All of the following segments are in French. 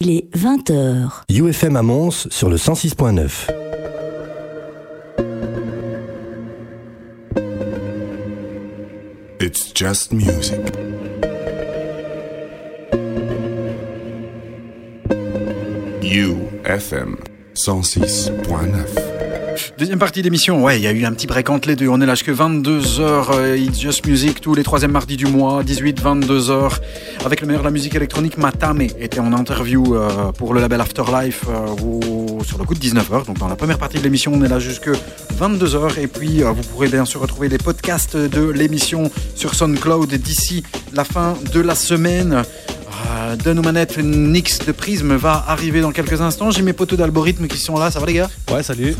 Il est 20h. UFM à Mons sur le 106.9. It's just music. UFM 106.9. Deuxième partie d'émission, ouais, il y a eu un petit break entre les deux. On est là jusqu'à 22h, euh, It's Just Music, tous les troisièmes mardis du mois, 18-22h, avec le meilleur de la musique électronique. Matame était en interview euh, pour le label Afterlife euh, sur le coup de 19h. Donc dans la première partie de l'émission, on est là jusqu'à 22h. Et puis vous pourrez bien sûr retrouver des podcasts de l'émission sur SoundCloud d'ici la fin de la semaine. Euh, Donne aux manettes, Nix de Prisme va arriver dans quelques instants. J'ai mes poteaux d'algorithme qui sont là. Ça va les gars? Ouais, salut.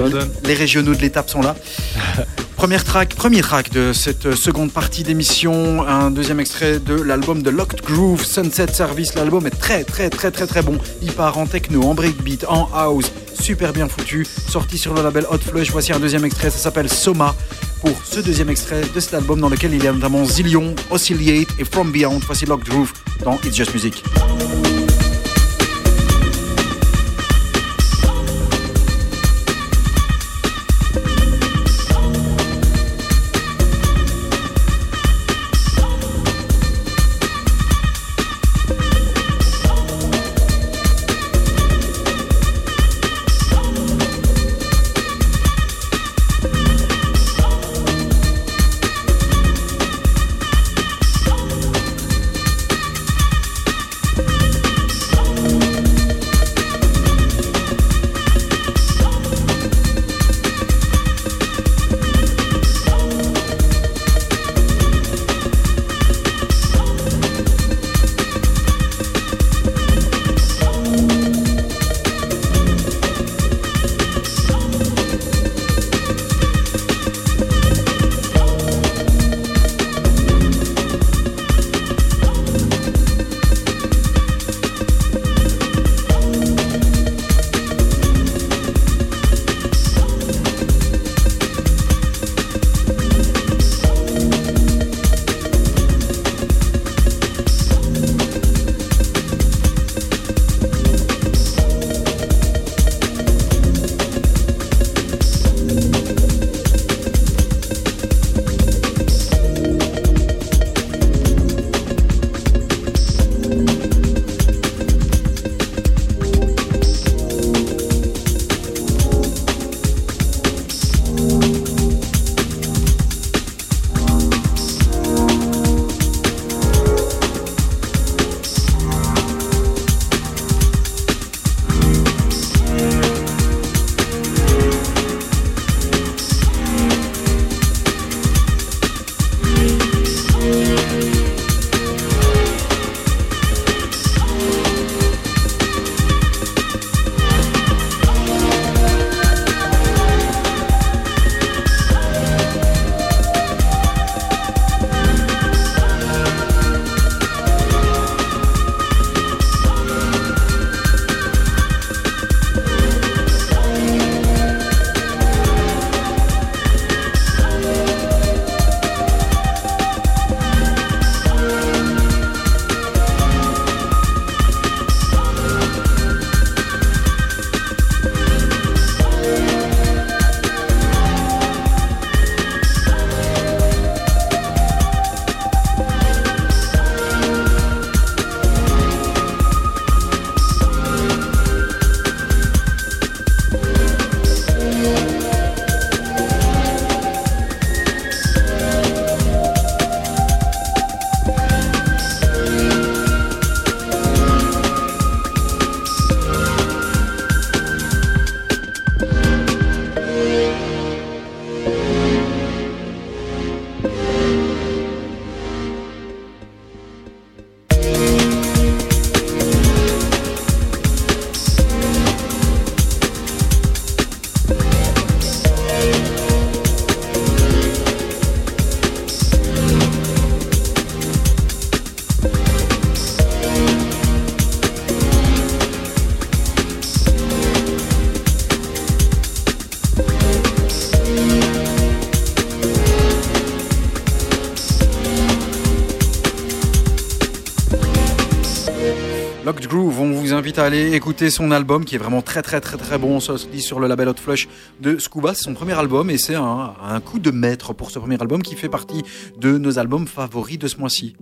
Les régionaux de l'étape sont là. Première track, premier track de cette seconde partie d'émission, un deuxième extrait de l'album de Locked Groove, Sunset Service. L'album est très très très très très bon. Il part en techno, en breakbeat, en house, super bien foutu. Sorti sur le label Hot Flush. Voici un deuxième extrait, ça s'appelle Soma. Pour ce deuxième extrait de cet album dans lequel il y a notamment Zillion, Oscillate et From Beyond. Voici Locked Groove dans It's Just Music. Invite à aller écouter son album qui est vraiment très très très très bon. Ça se dit sur le label Hot Flush de Scuba. C'est son premier album et c'est un, coup de maître pour ce premier album qui fait partie de nos albums favoris de ce mois-ci.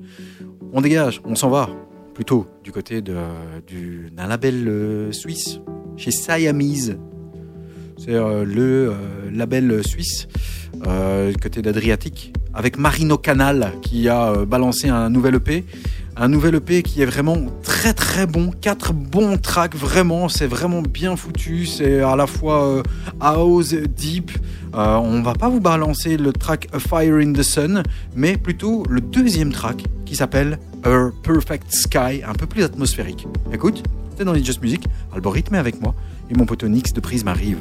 On dégage, on s'en va plutôt du côté d'un label euh, suisse chez Siamese. C'est euh, le euh, label suisse côté d'Adriatique avec Marino Canal qui a balancé un nouvel EP. Un nouvel EP qui est vraiment très très bon. Quatre bons tracks, vraiment. C'est vraiment bien foutu. C'est à la fois euh, house, deep. Euh, on va pas vous balancer le track A Fire in the Sun, mais plutôt le deuxième track qui s'appelle A Perfect Sky, un peu plus atmosphérique. Écoute, c'est dans les Just Music. Algorithme avec moi et mon pote de Prisme arrive.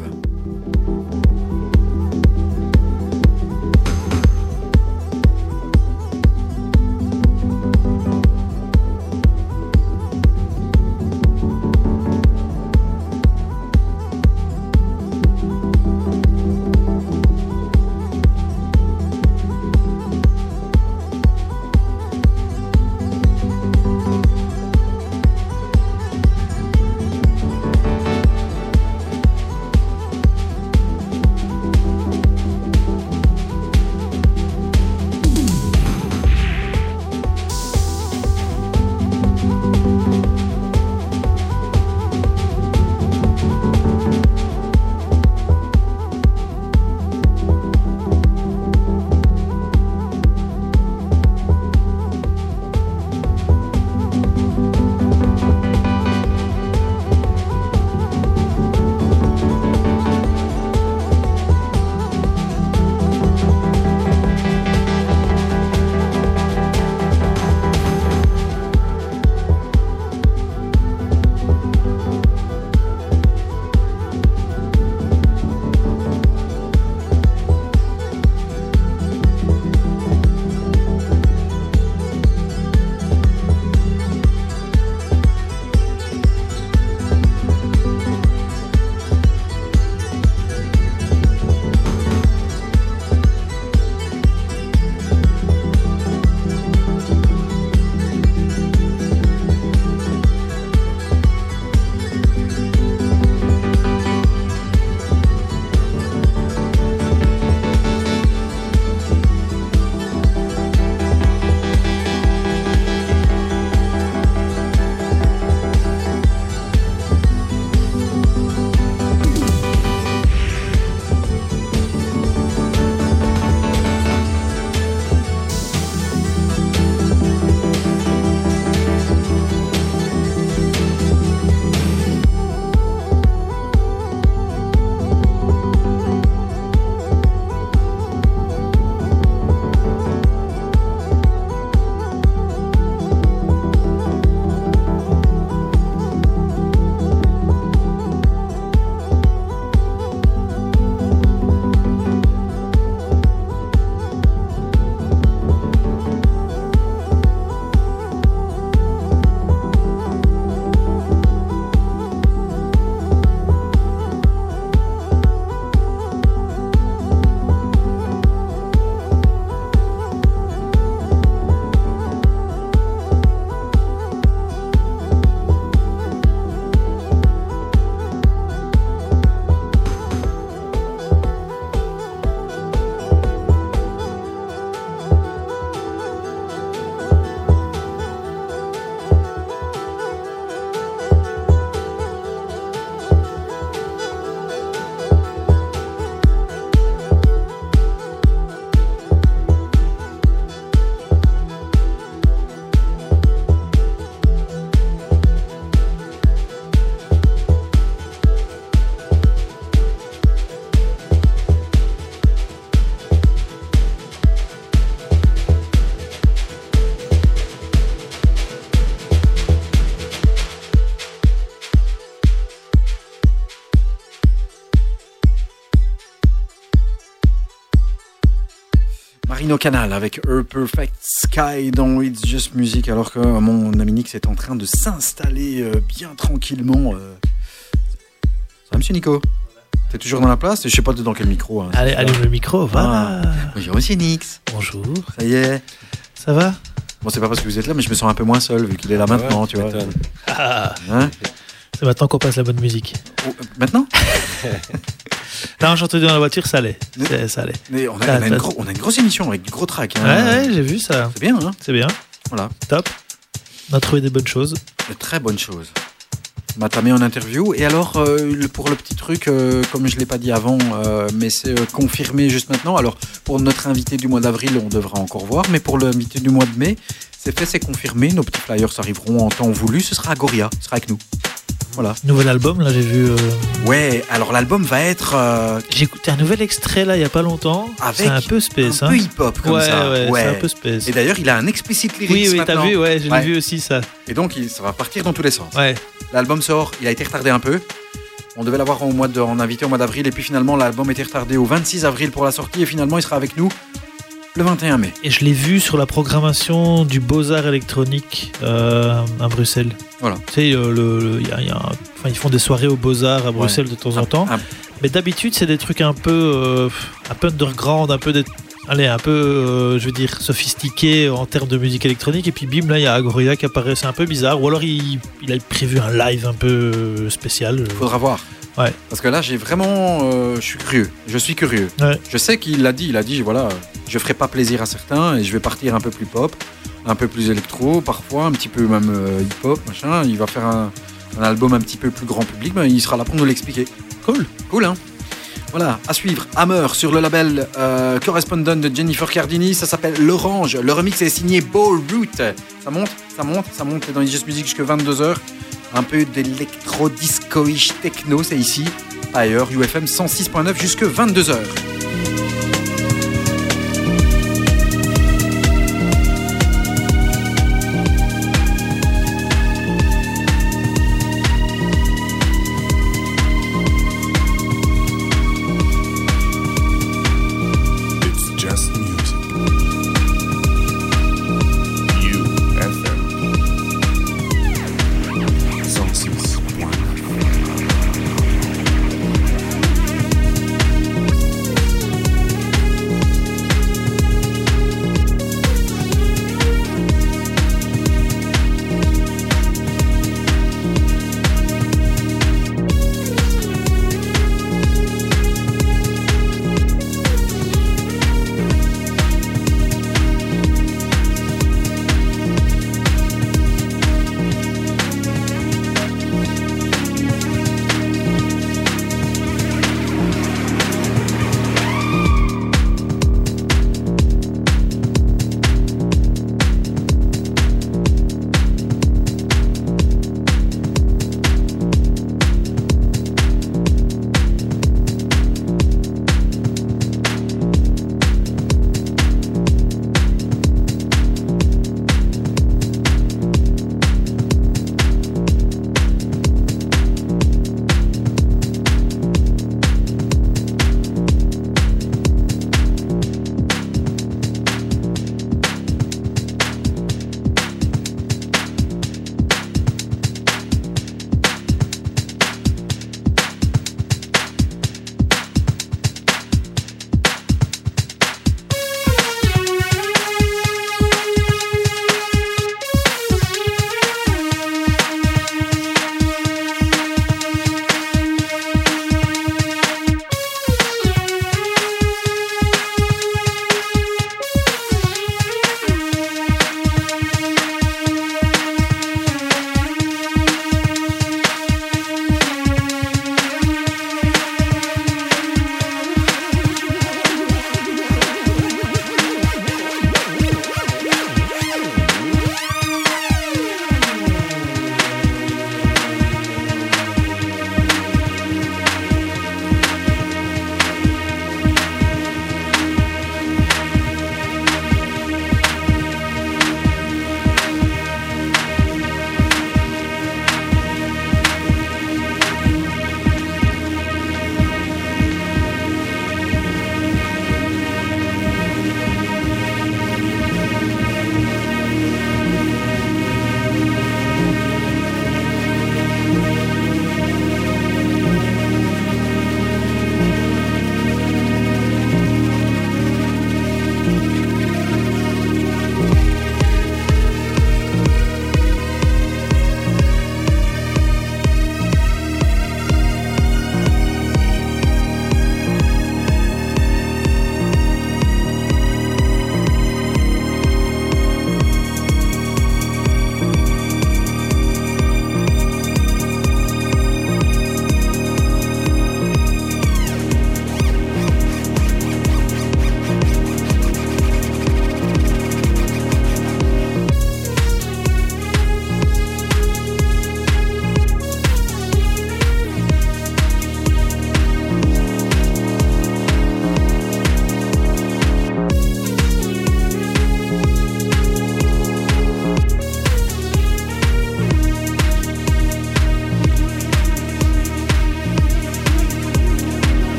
Canal avec A Perfect Sky dans It's Just Music, alors que euh, mon ami Nix est en train de s'installer euh, bien tranquillement. euh. Ça va, monsieur Nico? T'es toujours dans la place? Je sais pas dans quel micro. hein, Allez, allume le micro, voilà. Bonjour, monsieur Nix. Bonjour. Ça y est. Ça va? Bon, c'est pas parce que vous êtes là, mais je me sens un peu moins seul vu qu'il est là maintenant, tu vois. Ah, Hein? C'est maintenant qu'on passe la bonne musique. Oh, maintenant? Non, entendu dans la voiture, ça allait. Ça allait. Mais on a, on a une t'as- gros- on a une grosse émission avec du gros track. hein. Ouais, ouais, j'ai vu ça. C'est bien, hein C'est bien. Voilà. Top. On a trouvé des bonnes choses. De très bonnes choses. Matamé en interview. Et alors, euh, pour le petit truc, euh, comme je ne l'ai pas dit avant, euh, mais c'est confirmé juste maintenant. Alors, pour notre invité du mois d'avril, on devra encore voir. Mais pour l'invité du mois de mai, c'est fait, c'est confirmé. Nos petits flyers arriveront en temps voulu. Ce sera Agoria. Ce sera avec nous. Voilà. Nouvel album, là, j'ai vu. euh, Ouais, alors l'album va être euh, J'ai écouté un nouvel extrait, là, il y a pas longtemps. Avec C'est un peu space, un hein. peu hip-hop comme ouais, ça. ouais, c'est un peu space. Et d'ailleurs, il a un explicit lyrics Oui, oui, t'as vu, ouais, j'ai Ouais. vu aussi ça. Et donc, il- ça va partir dans tous les sens. Ouais. L'album sort, il a été retardé un peu. On devait l'avoir au mois de, en invité au mois d'avril, et puis finalement, l'album était retardé au 26 avril pour la sortie, et finalement, il sera avec nous le 21 mai. Et je l'ai vu sur la programmation du Beaux-Arts électronique euh, à Bruxelles. Voilà. Tu sais, euh, le, y a- il y a un- enfin, ils font des soirées au Beaux-Arts à Bruxelles de temps en temps. Un- Mais d'habitude, c'est des trucs un peu, euh, un peu underground, un peu, des- allez, un peu, euh, je veux dire, sophistiqués en termes de musique électronique. Et puis bim, là, il y a Agoria qui apparaît, c'est un peu bizarre. Ou alors, il, il a prévu un live un peu spécial. faudra voir. Ouais. Parce que là, j'ai vraiment. euh, je suis curieux. Je suis curieux. Ouais. Je sais qu'il l'a dit. Il a dit voilà, je ferai pas plaisir à certains, et je vais partir un peu plus pop, un peu plus électro, parfois, un petit peu même euh, hip-hop, machin. Il va faire un, album un petit peu plus grand public, mais il sera là pour nous l'expliquer. Cool. Cool, hein Voilà, à suivre, Hammer sur le label euh, Correspondent de Jennifer Cardini, ça s'appelle L'Orange. Le remix est signé Ball Root. Ça monte, ça monte, ça monte dans les Just Music jusqu'à 22h. Un peu d'électro-disco-ish techno, c'est ici. Ailleurs, UFM 106.9 jusque 22h.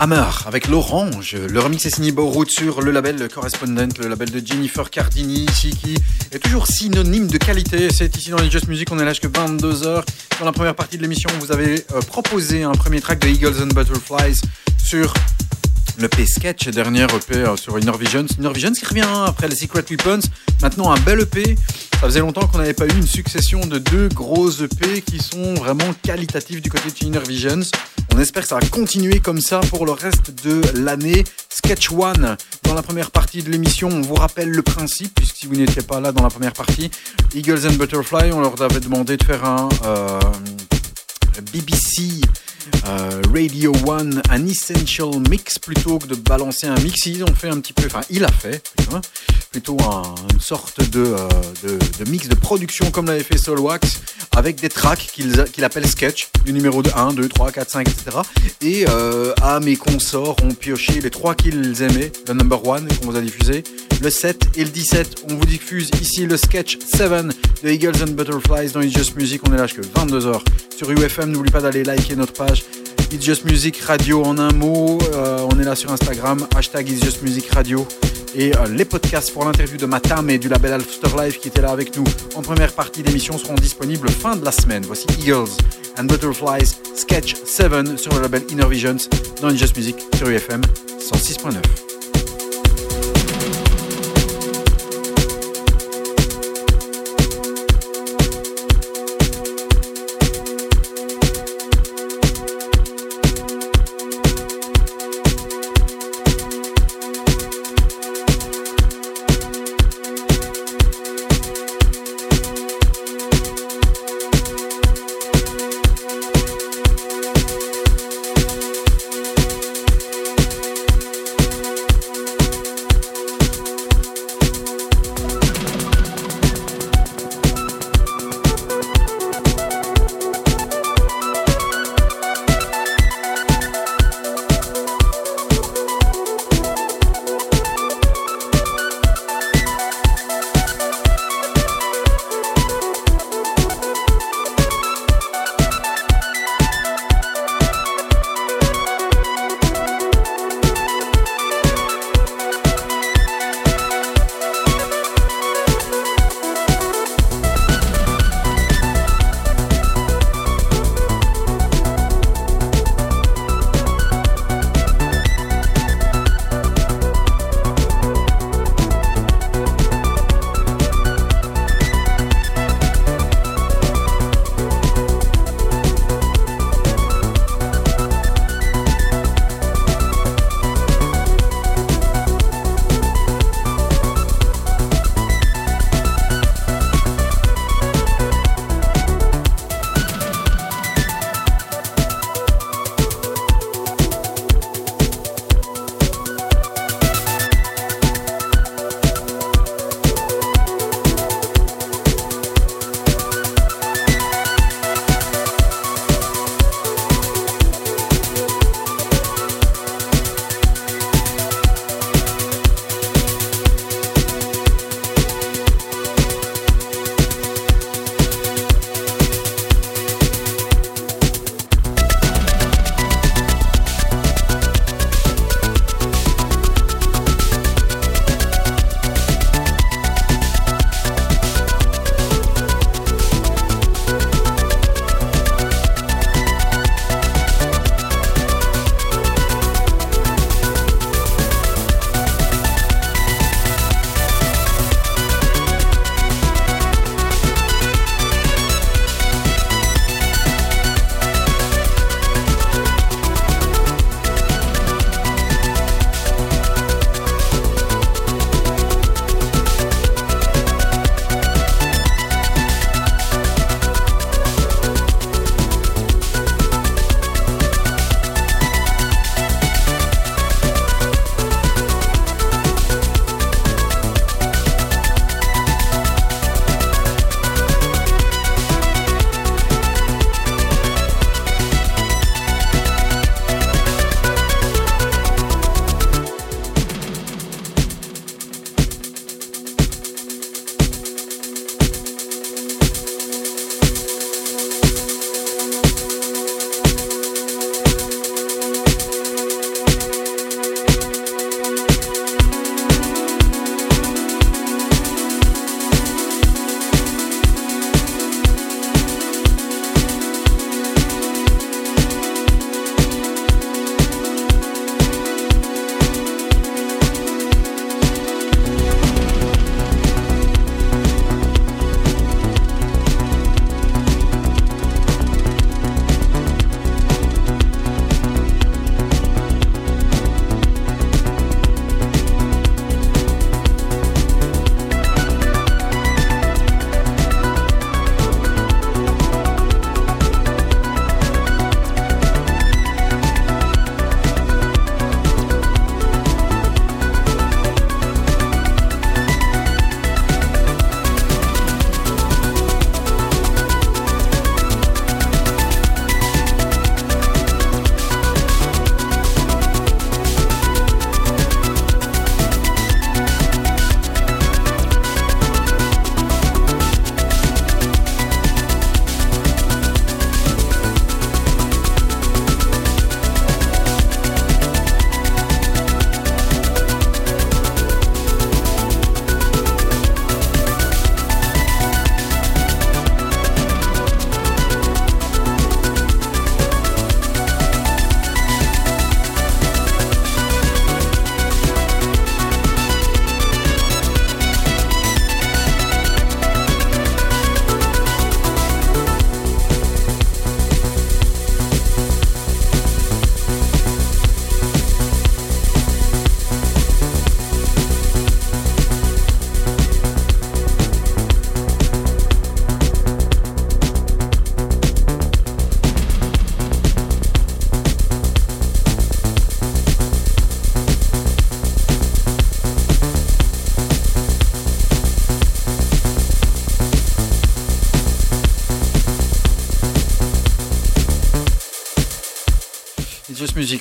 Hammer avec l'orange. Le remix est signé Bowroot sur le label Correspondent, le label de Jennifer Cardini, ici qui est toujours synonyme de qualité. C'est ici dans les Just Music, on est là jusqu'à 22h. Dans la première partie de l'émission, vous avez euh, proposé un premier track de Eagles and Butterflies sur le P Sketch, dernier EP euh, sur Inner Visions. Inner Visions qui revient après les Secret Weapons. Maintenant un bel EP. Ça faisait longtemps qu'on n'avait pas eu une succession de deux gros EP qui sont vraiment qualitatifs du côté de Inner Visions. On espère que ça va continuer comme ça pour le reste de l'année. Sketch One, dans la première partie de l'émission, on vous rappelle le principe, puisque si vous n'étiez pas là dans la première partie, Eagles and Butterfly, on leur avait demandé de faire un euh, BBC euh, Radio One, un essential mix plutôt que de balancer un mix. Ils ont fait un petit peu, enfin, il a fait plutôt, un- une sorte de, euh, de, mix de production comme l'avait fait Solwax avec des tracks qu'il qu'il appelle sketch, du numéro de 1, 2, 3, 4, 5, etc. Et euh, à mes consorts ont pioché les trois qu'ils aimaient, le number one qu'on vous a diffusé, le 7 et le 17. On vous diffuse ici le sketch 7 de Eagles and Butterflies dans It's Just Music. On est là jusqu'à 22h sur UFM. N'oublie pas d'aller liker notre page It's Just Music Radio en un mot. Euh, on est là sur Instagram, hashtag It's Just Music Radio. Et euh, les podcasts pour l'interview de Matam et du label Afterlife qui était là avec nous en première partie d'émission seront disponibles fin de la semaine. Voici Eagles and Butterflies Sketch 7 sur le label Inner Visions dans It's Just Music sur UFM 106.9.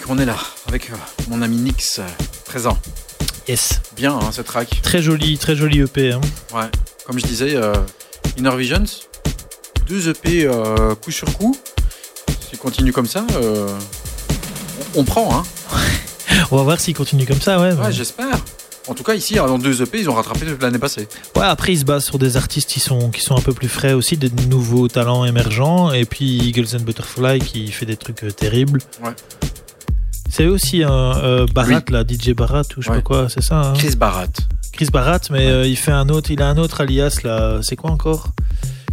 On est là avec euh, mon ami Nix euh, présent. Yes. Bien hein, ce track. Très joli, très joli EP. hein. Ouais. Comme je disais, euh, Inner Visions, deux EP euh, coup sur coup. S'il continue comme ça, euh, on, on prend. Hein. On va voir s'il continue comme ça, ouais. Ouais, j'espère. En tout cas, ici, dans deux EP, ils ont rattrapé l'année passée. Ouais, après, il se base sur des artistes qui sont, qui sont un peu plus frais aussi, des nouveaux talents émergents. Et puis Eagles and Butterfly qui fait des trucs terribles. Ouais. C'est aussi un euh, Barat, là, DJ Barat ou je sais pas quoi, c'est ça hein? Chris Barat. Chris Barat, mais euh, il fait un autre, il a un autre alias là, c'est quoi encore?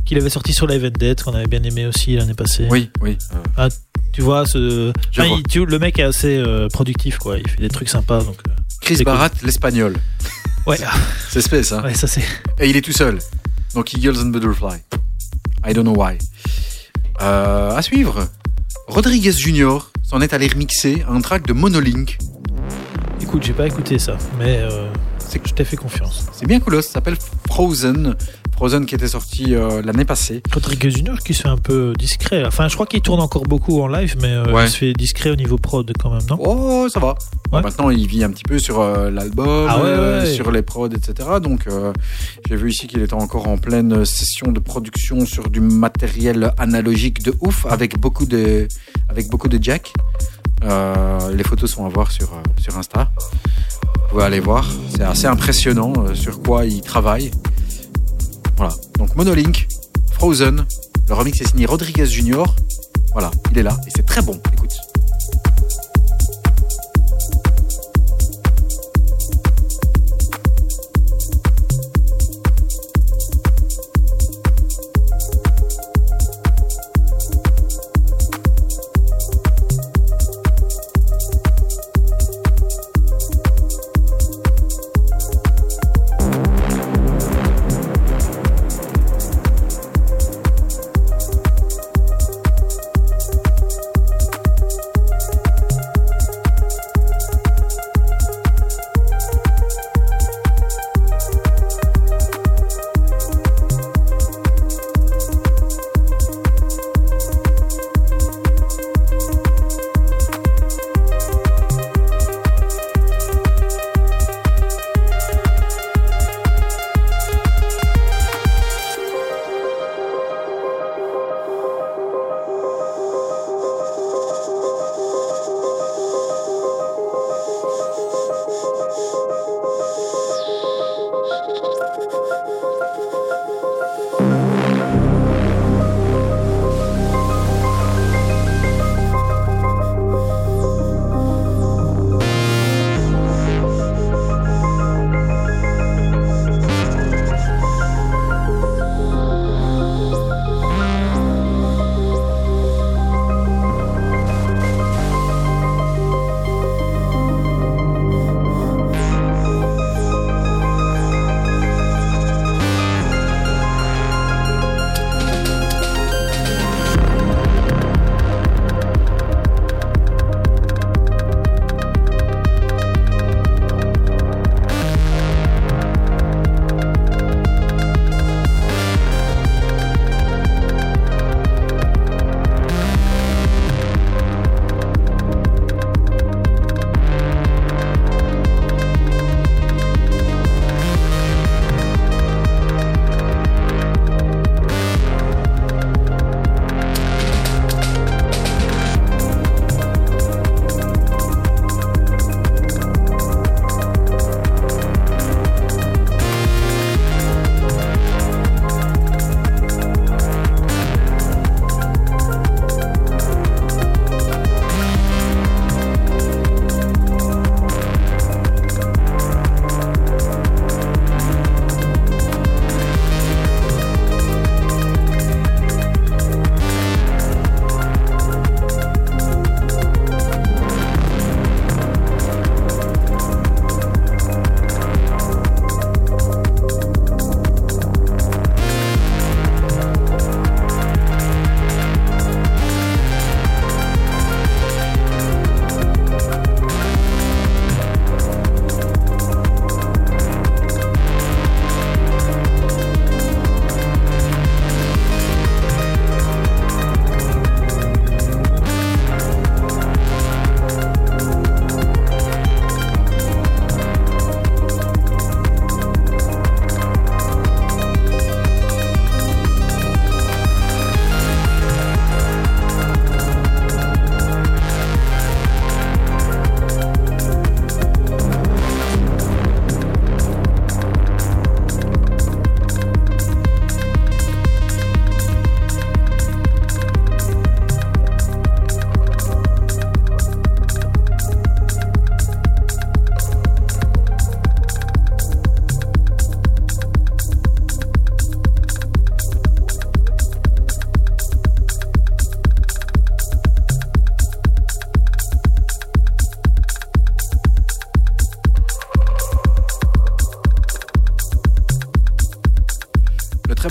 Qu'il avait sorti sur Live and Dead, qu'on avait bien aimé aussi l'année passée. Oui, oui. euh, Tu vois, ce... Je enfin, vois. il- tu- le mec est assez productif, quoi. Il fait des trucs sympas, donc. Chris cool. Barat, l'espagnol. Ouais, C'est space, hein. ouais, ça c'est. Et il est tout seul. Donc Eagles and Butterfly. I don't know why. Euh, à suivre. Rodriguez Jr. s'en est allé remixer un track de Monolink. Écoute, j'ai pas écouté ça, mais euh, C'est je t'ai fait confiance. C'est bien cool, ça s'appelle Frozen. Frozen qui était sorti euh, l'année passée. Rodriguez Junior qui se fait un peu discret. Enfin, je crois qu'il tourne encore beaucoup en live, mais euh, Ouais. il se fait discret au niveau prod quand même, non? Oh, ça va. Bon, maintenant, il vit un petit peu sur euh, l'album, Ah ouais, sur les prods, etc. Donc, j'ai vu ici qu'il était encore en pleine session de production sur du matériel analogique de ouf, avec beaucoup de, avec beaucoup de jack. Euh, les photos sont à voir sur, euh, sur Insta. Vous pouvez aller voir. C'est assez impressionnant euh, sur quoi il travaille. Voilà. Donc, Monolink, Frozen. Le remix est signé Rodriguez Jr. Voilà, il est là et c'est très bon. Écoute.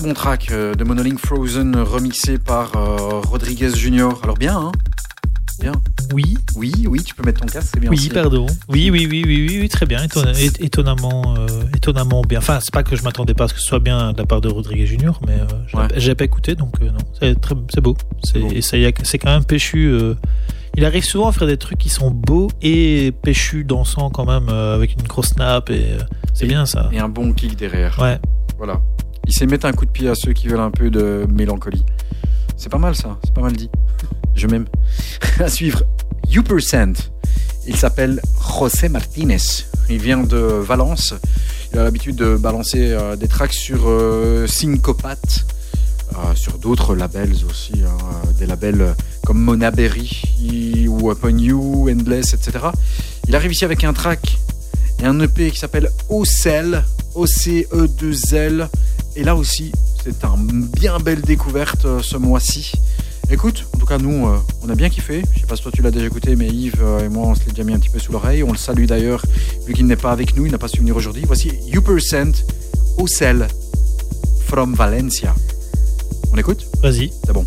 Bon track euh, de Monolink Frozen remixé par euh, Rodriguez Junior. Alors bien, hein? Bien. Oui, Oui, oui, tu peux mettre ton casque, c'est bien oui, aussi. pardon. Oui, oui, oui, oui, oui, oui, très bien. Étonna- étonnamment, euh, étonnamment bien. Enfin, c'est pas que je m'attendais pas à ce que ce soit bien de la part de Rodriguez Junior, mais euh, j'ai Ouais. pas écouté, donc euh, non, c'est beau. C'est beau. et ça y a- c'est quand même péchu. il arrive souvent à faire des trucs qui sont beaux et péchu dansant quand même avec une grosse nappe et c'est bien ça. Et un bon kick derrière. Ouais. Voilà. Il sait mettre un coup de pied à ceux qui veulent un peu de mélancolie. C'est pas mal ça, c'est pas mal dit. Je m'aime. à suivre, U%. Il s'appelle José Martinez. Il vient de Valence. Il a l'habitude de balancer euh, des tracks sur euh, euh, sur d'autres labels aussi, hein, euh, des labels comme Mona Berry ou Upon You, Endless, etc. Il arrive ici avec un track et un EP qui s'appelle Ocel, O-C-E-2-L. Et là aussi, c'est un bien belle découverte euh, ce mois-ci. Écoute, en tout cas, nous, euh, on a bien kiffé. Je sais pas si toi tu l'as déjà écouté, mais Yves euh, et moi, on se l'est déjà mis un petit peu sous l'oreille. On le salue d'ailleurs, vu qu'il n'est pas avec nous, il n'a pas su venir aujourd'hui. Voici U% Ocel from Valencia. On écoute? Vas-y. C'est bon.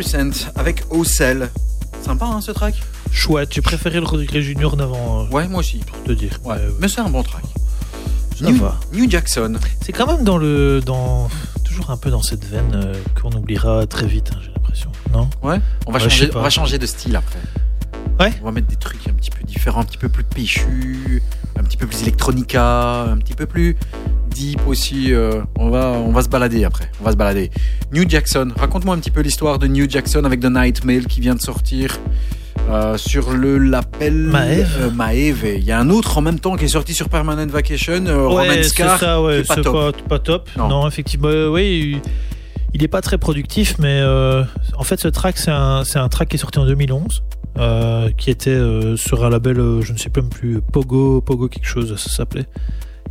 2% avec Ocel. Sympa hein, ce track? Chouette, j'ai préféré le Rodriguez Junior d'avant, euh, Ouais, moi aussi. pour te dire. Ouais, Euh, mais c'est un bon track. ça New, va. New Jackson. C'est quand même dans le. Dans, toujours un peu dans cette veine euh, qu'on oubliera très vite, hein, j'ai l'impression. Non? Ouais. On va, Ouais, changer, sais pas. on va changer de style après. Ouais. On va mettre des trucs un petit peu différents, un petit peu plus péchus, un petit peu plus electronica, un petit peu plus deep aussi. euh, on, va, on va se balader après. On va se balader. New Jackson. Raconte-moi un petit peu l'histoire de New Jackson avec The Night Mail qui vient de sortir. euh, sur le label Maeve. euh, Maeve. Il y a un autre en même temps qui est sorti sur Permanent Vacation, euh, Ouais, c'est Scar. ça, ouais, qui est pas top. pas, pas top. Non. Non, effectivement, euh, oui, il est pas très productif, mais en fait, ce track, c'est un, track qui est sorti en 2011, euh, qui était sur un label, je ne sais même plus, Pogo, Pogo quelque chose, ça s'appelait.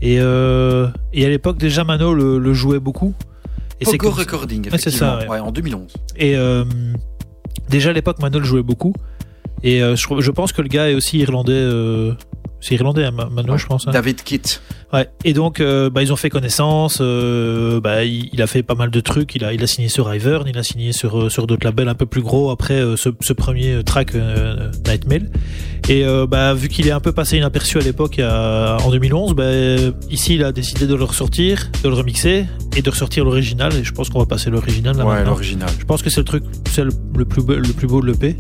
Et, et à l'époque, déjà, Mano le, le jouait beaucoup. Et c'est Pogo comme- Recording, Ouais, c'est effectivement. ça, ouais. en 2011. Et euh, déjà à l'époque, Mano le jouait beaucoup. Et euh, je, je pense que le gars est aussi irlandais. C'est irlandais, hein, Ma- Mano, Ouais. je pense. hein. David Kitt. Ouais. Et donc, euh, bah, ils ont fait connaissance. euh, bah, il, il a fait pas mal de trucs. Il a, il a signé sur Ivern, il a signé sur, euh, sur d'autres labels un peu plus gros après euh, ce, ce premier track Nightmail. Et bah, vu qu'il est un peu passé inaperçu à l'époque, en 2011, bah, ici, il a décidé de le ressortir, de le remixer et de ressortir l'original. Et je pense qu'on va passer l'original là Ouais, l'original. Je pense que c'est le truc, c'est le, le plus beau, le plus beau de l'EP.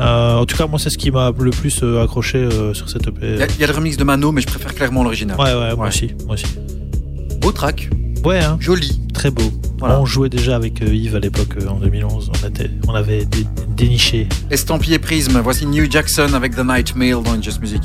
Euh, en tout cas, moi, c'est ce qui m'a le plus euh, accroché euh, sur cette EP. Il y, a- il y a le remix de Mano, mais je préfère clairement l'original. Ouais, ouais, moi aussi, moi aussi. Beau track, Ouais, hein, joli. très beau. Voilà. On jouait déjà avec Yves à l'époque, en 2011. On, était, on avait dé- déniché. Estampillé Prisme, voici New Jackson avec The Night Mail dans Just Music.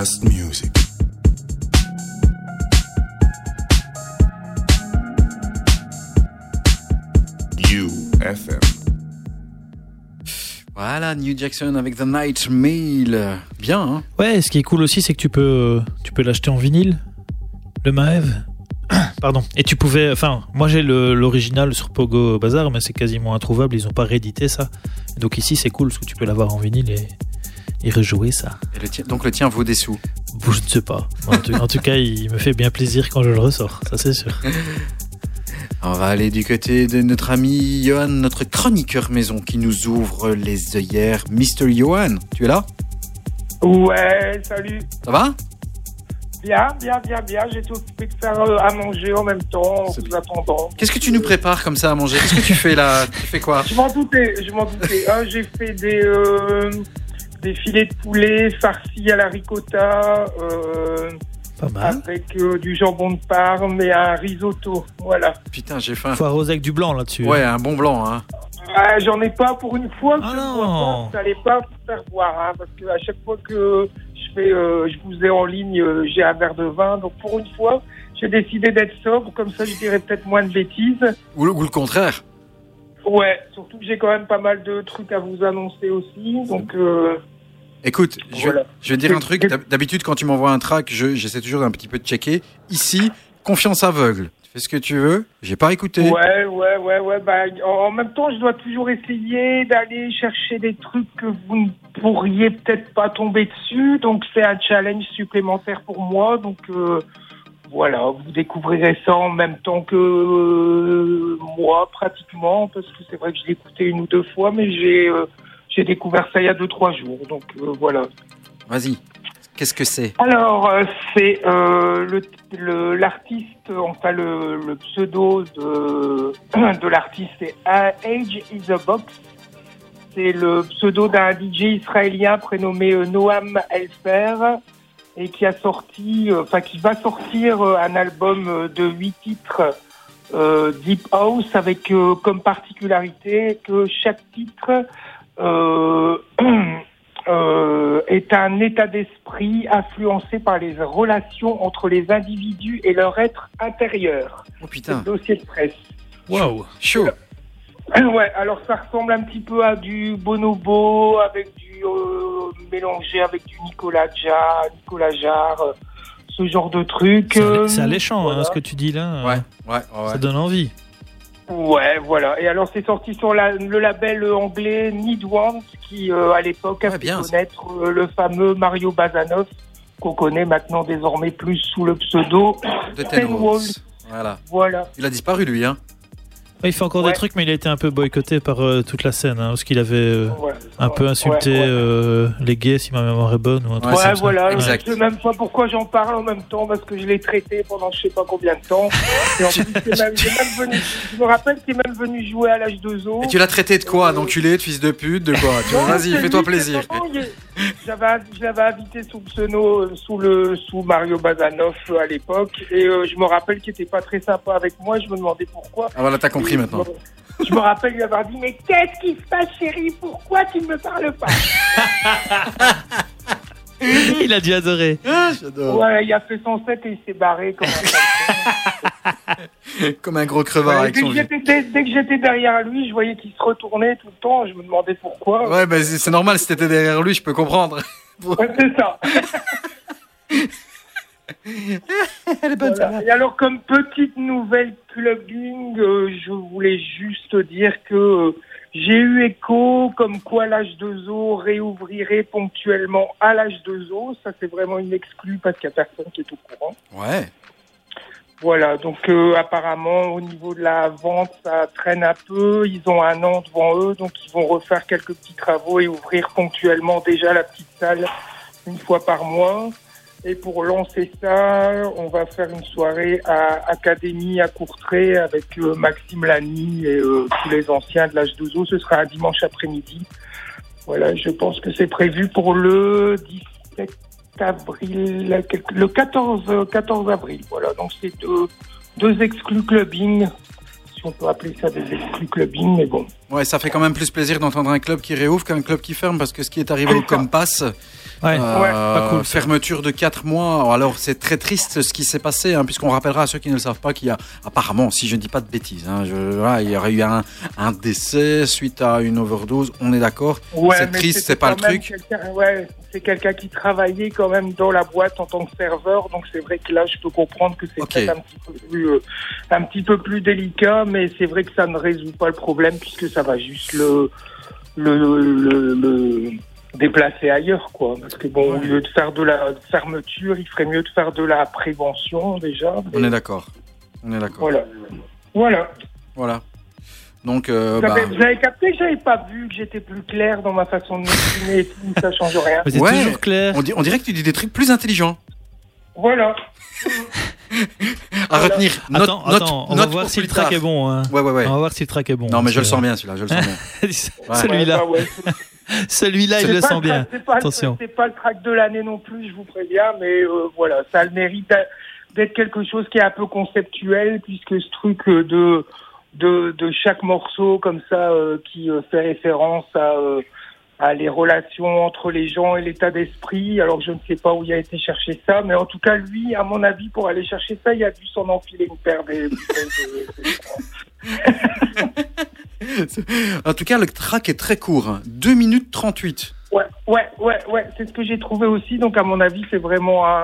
Just music. You FM. Voilà, New Jackson avec The Night Mail. Bien, hein Ouais, ce qui est cool aussi, c'est que tu peux, tu peux l'acheter en vinyle, le Maeve. Pardon. Et tu pouvais, enfin, moi j'ai le- l'original sur Pogo Bazar, mais c'est quasiment introuvable. Ils ont pas réédité ça. Donc ici, c'est cool parce que tu peux l'avoir en vinyle et, et rejouer ça. Et le tien- Donc le tien vaut des sous. Bon, je ne sais pas. En tout, en tout cas, il me fait bien plaisir quand je le ressors. Ça, c'est sûr. On va aller du côté de notre ami Johan, notre chroniqueur maison qui nous ouvre les œillères. Mr. Johan, tu es là? Ouais, salut. Ça va? Bien, bien, bien, bien. J'étais occupé de faire euh, à manger en même temps, en vous attendant. Qu'est-ce que tu nous prépares comme ça à manger? Qu'est-ce que tu fais là? Tu fais quoi? Je m'en doutais, je m'en doutais. Ah, J'ai fait des, euh, des filets de poulet farcis à la ricotta, euh, Pas mal. avec euh, du jambon de Parme et un risotto. Voilà. Putain, j'ai faim. Faut arroser avec du blanc là-dessus. Ouais, un bon blanc, hein. Ah, J'en ai pas pour une fois. Ah non. pas, Vous n'allez pas vous faire boire, hein, parce que à chaque fois que je fais, euh, je vous ai en ligne, euh, j'ai un verre de vin. Donc pour une fois, j'ai décidé d'être sobre, comme ça je dirais peut-être moins de bêtises. Ou, le- ou le contraire Ouais, surtout que j'ai quand même pas mal de trucs à vous annoncer aussi. Donc euh, Écoute, je, vais- Voilà. je vais te dire un truc. D'hab- D'habitude, quand tu m'envoies un track, je- j'essaie toujours d'un petit peu de checker. Ici, confiance aveugle. Tu fais ce que tu veux. J'ai pas écouté. ouais, ouais, ouais, ouais. Bah, en en même temps, je dois toujours essayer d'aller chercher des trucs que vous ne pourriez peut-être pas tomber dessus. Donc c'est un challenge supplémentaire pour moi. Donc euh, voilà, vous découvrirez ça en même temps que euh, moi pratiquement, parce que c'est vrai que je l'ai écouté une ou deux fois, mais j'ai euh, j'ai découvert ça il y a deux trois jours. Donc euh, voilà. Vas-y. Qu'est-ce que c'est? Alors, euh, c'est euh, le- le- l'artiste, enfin le, le pseudo de, de l'artiste, c'est Age is a Box. C'est le pseudo d'un DJ israélien prénommé Noam Elfer et qui a sorti, enfin qui va sortir un album de huit titres euh, Deep House avec euh, comme particularité que chaque titre est un état d'esprit influencé par les relations entre les individus et leur être intérieur. Oh putain. le dossier de presse. Waouh. Chaud. Ouais, alors ça ressemble un petit peu à du bonobo avec du euh, mélangé avec du Nicolas Jarre, Nicolas Jarre, euh, ce genre de truc. C'est euh, allé- c'est alléchant voilà. hein, ce que tu dis là. Ouais, ouais, ouais. Ça donne envie. Ouais, voilà. Et alors c'est sorti sur la- le label anglais Need Want qui euh, à l'époque a Ouais, fait bien, connaître euh, le fameux Mario Bazanov qu'on connaît maintenant désormais plus sous le pseudo. De Ten. Walls. Voilà. Voilà. Il a disparu lui, hein. Il fait encore Ouais. des trucs, mais il a été un peu boycotté par euh, toute la scène, hein, parce qu'il avait euh, Ouais. un peu insulté ouais, ouais. euh, les gays, si ma mémoire est bonne. Ou un truc Ouais, voilà. Je sais même pas pourquoi j'en parle en même temps parce que je l'ai traité pendant je sais pas combien de temps. Et en plus, c'est même, il est même venu, je me rappelle qu'il est même venu jouer à l'âge de zoo. Et tu l'as traité de quoi D'enculé, de fils de pute, de quoi? Vas-y, fais-toi plaisir. Je l'avais invité sous le pseudo, sous le, sous Mario Bazanov euh, à l'époque, et euh, je me rappelle qu'il était pas très sympa avec moi. Je me demandais pourquoi. Ah voilà, t'as compris Et maintenant. Je me, je me rappelle lui avoir dit mais qu'est-ce qui se passe, chérie? Pourquoi tu ne me parles pas? il a dû adorer. Ah, j'adore. Ouais, il a fait son set et il s'est barré comme un saltimbanque. Comme un gros crevard Ouais, avec dès, son que dès, dès que j'étais derrière lui, je voyais qu'il se retournait tout le temps. Je me demandais pourquoi. Ouais, bah c'est c'est normal, si t'étais derrière lui, je peux comprendre. Ouais, c'est ça. Elle est bonne, Voilà. Et alors, comme petite nouvelle clubbing, euh, je voulais juste dire que euh, j'ai eu écho comme quoi l'âge de zoo réouvrirait ponctuellement à l'âge de zoo. Ça, c'est vraiment une exclue parce qu'il n'y a personne qui est au courant. Ouais. Voilà, donc euh, apparemment au niveau de la vente, ça traîne un peu. Ils ont un an devant eux, donc ils vont refaire quelques petits travaux et ouvrir ponctuellement déjà la petite salle une fois par mois. Et pour lancer ça, on va faire une soirée à Académie à Courtrai avec euh, Maxime Lamy et euh, tous les anciens de l'âge 12 Ce sera un dimanche après-midi. Voilà, je pense que c'est prévu pour le 17 avril, le 14, euh, 14 avril. Voilà, donc c'est deux, deux exclus clubbing si on peut appeler ça des exclus clubbing, mais bon. Ouais, ça fait quand même plus plaisir d'entendre un club qui réouvre qu'un club qui ferme parce que ce qui est arrivé au. Compass, Ouais. euh, pas cool, fermeture de 4 mois. Alors c'est très triste ce qui s'est passé, hein, puisqu'on rappellera à ceux qui ne le savent pas qu'il y a apparemment, si je ne dis pas de bêtises, hein, je- voilà, il y aurait eu un, un décès suite à une overdose. On est d'accord? Ouais, c'est triste, c'est pas le truc? quelqu'un- Ouais, c'est quelqu'un qui travaillait quand même dans la boîte en tant que serveur, donc c'est vrai que là, je peux comprendre que c'est Ok. peut-être un petit peu plus, euh, un petit peu plus délicat, mais c'est vrai que ça ne résout pas le problème puisque ça va juste le, le, le, le déplacer ailleurs, quoi. Parce que bon, au lieu de faire de la fermeture, il ferait mieux de faire de la prévention déjà. On est d'accord. On est d'accord. Voilà. Voilà. Voilà. Donc, euh, Vous bah, avez, vous avez capté que j'avais pas vu que j'étais plus clair dans ma façon de m'exprimer et tout, ça change rien. Mais Ouais. toujours clair. on, di- on dirait que tu dis des trucs plus intelligents Voilà. à Voilà. retenir. Note- Attends, note- attends, on va voir si le track tard. est bon. hein. Ouais, ouais, ouais. On va voir si le track est bon. Non, mais je le sens bien, celui-là. Je le sens bien. Celui-là, Ouais, bah ouais. Celui-là, il le sent bien. pas, Attention. c'est pas le track de l'année non plus, je vous préviens, mais euh, voilà, ça a le mérite d'être quelque chose qui est un peu conceptuel, puisque ce truc euh, de de, de chaque morceau comme ça euh, qui euh, fait référence à euh, à les relations entre les gens et l'état d'esprit. Alors je ne sais pas où il a été chercher ça, mais en tout cas lui, à mon avis, pour aller chercher ça, il a dû s'en enfiler une paire des. En tout cas, le track est très court. hein. 2 minutes 38. Ouais, ouais, ouais, ouais, c'est ce que j'ai trouvé aussi. Donc, à mon avis, c'est vraiment un,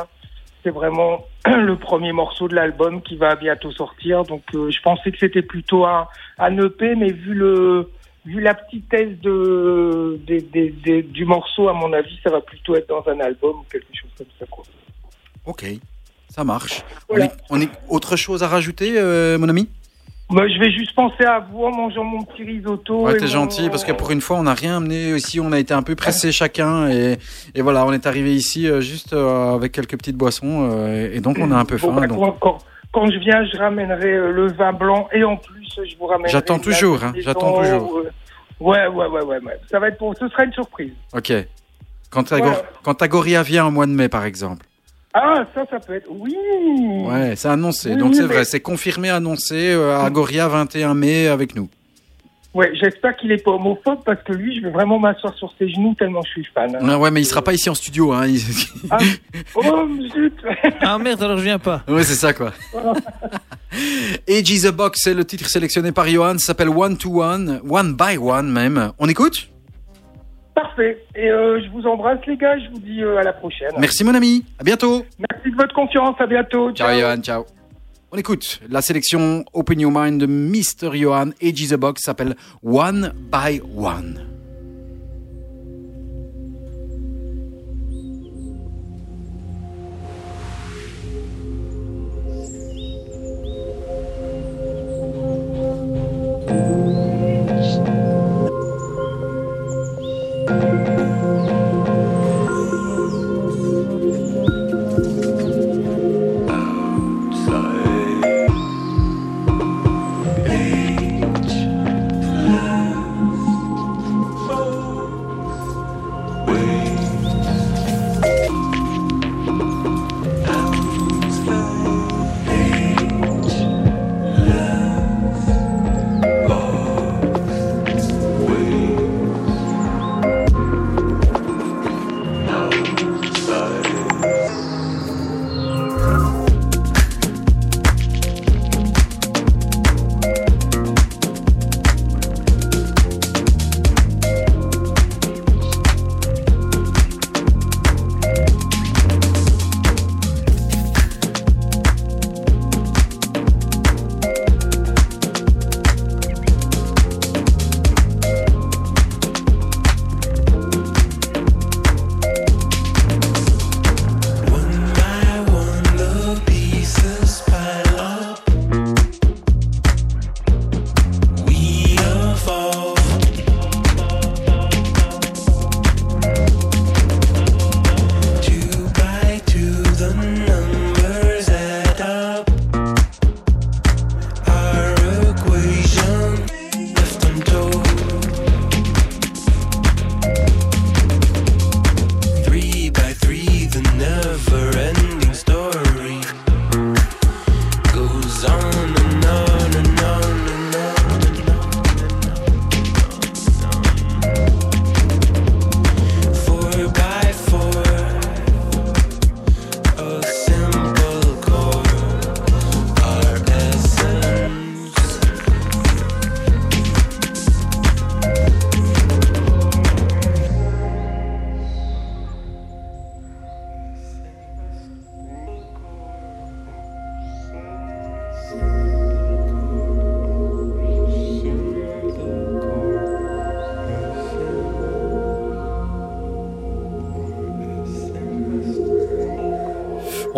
c'est vraiment le premier morceau de l'album qui va bientôt sortir. Donc, euh, je pensais que c'était plutôt un, un EP, mais vu le, vu la petitesse de, des- du morceau, à mon avis, ça va plutôt être dans un album ou quelque chose comme ça, quoi. Ok, ça marche. Voilà. On, est, on est autre chose à rajouter, euh, mon ami? Moi, je vais juste penser à vous en mangeant mon petit risotto. Ouais, t'es mon- gentil parce que pour une fois, on n'a rien amené ici. On a été un peu pressé chacun et, et voilà, on est arrivé ici euh, juste euh, avec quelques petites boissons et donc on a un peu Bon, faim. bah, donc- quand, quand- je viens, je ramènerai euh, le vin blanc et en plus, je vous ramènerai. J'attends toujours, hein, j'attends toujours. euh, Ouais, ouais, ouais, ouais, ouais. Ça va être pour. Ce sera une surprise. Ok. Quand, Agoria vient au mois de mai, par exemple. Ah, ça, ça peut être. Oui. Ouais, c'est annoncé. Oui, donc c'est mais- vrai, c'est confirmé, annoncé. euh, Agoria 21 mai avec nous. Ouais, j'espère qu'il est pas homophobe parce que lui, je vais vraiment m'asseoir sur ses genoux tellement je suis fan. hein. Ah ouais, mais il sera pas ici en studio. Hein. il- Ah, oh zut. Ah merde, alors je viens pas. Ouais, c'est ça, quoi. Age is a Box, c'est le titre sélectionné par Johan. Ça s'appelle One to One, One by One même. On écoute? Parfait. Et euh, je vous embrasse les gars. Je vous dis euh, à la prochaine. Merci, mon ami. À bientôt. Merci de votre confiance. À bientôt. Ciao, Johan. Ciao. On écoute la sélection Open Your Mind de Mr. Johan. Age is a Box s'appelle One by One.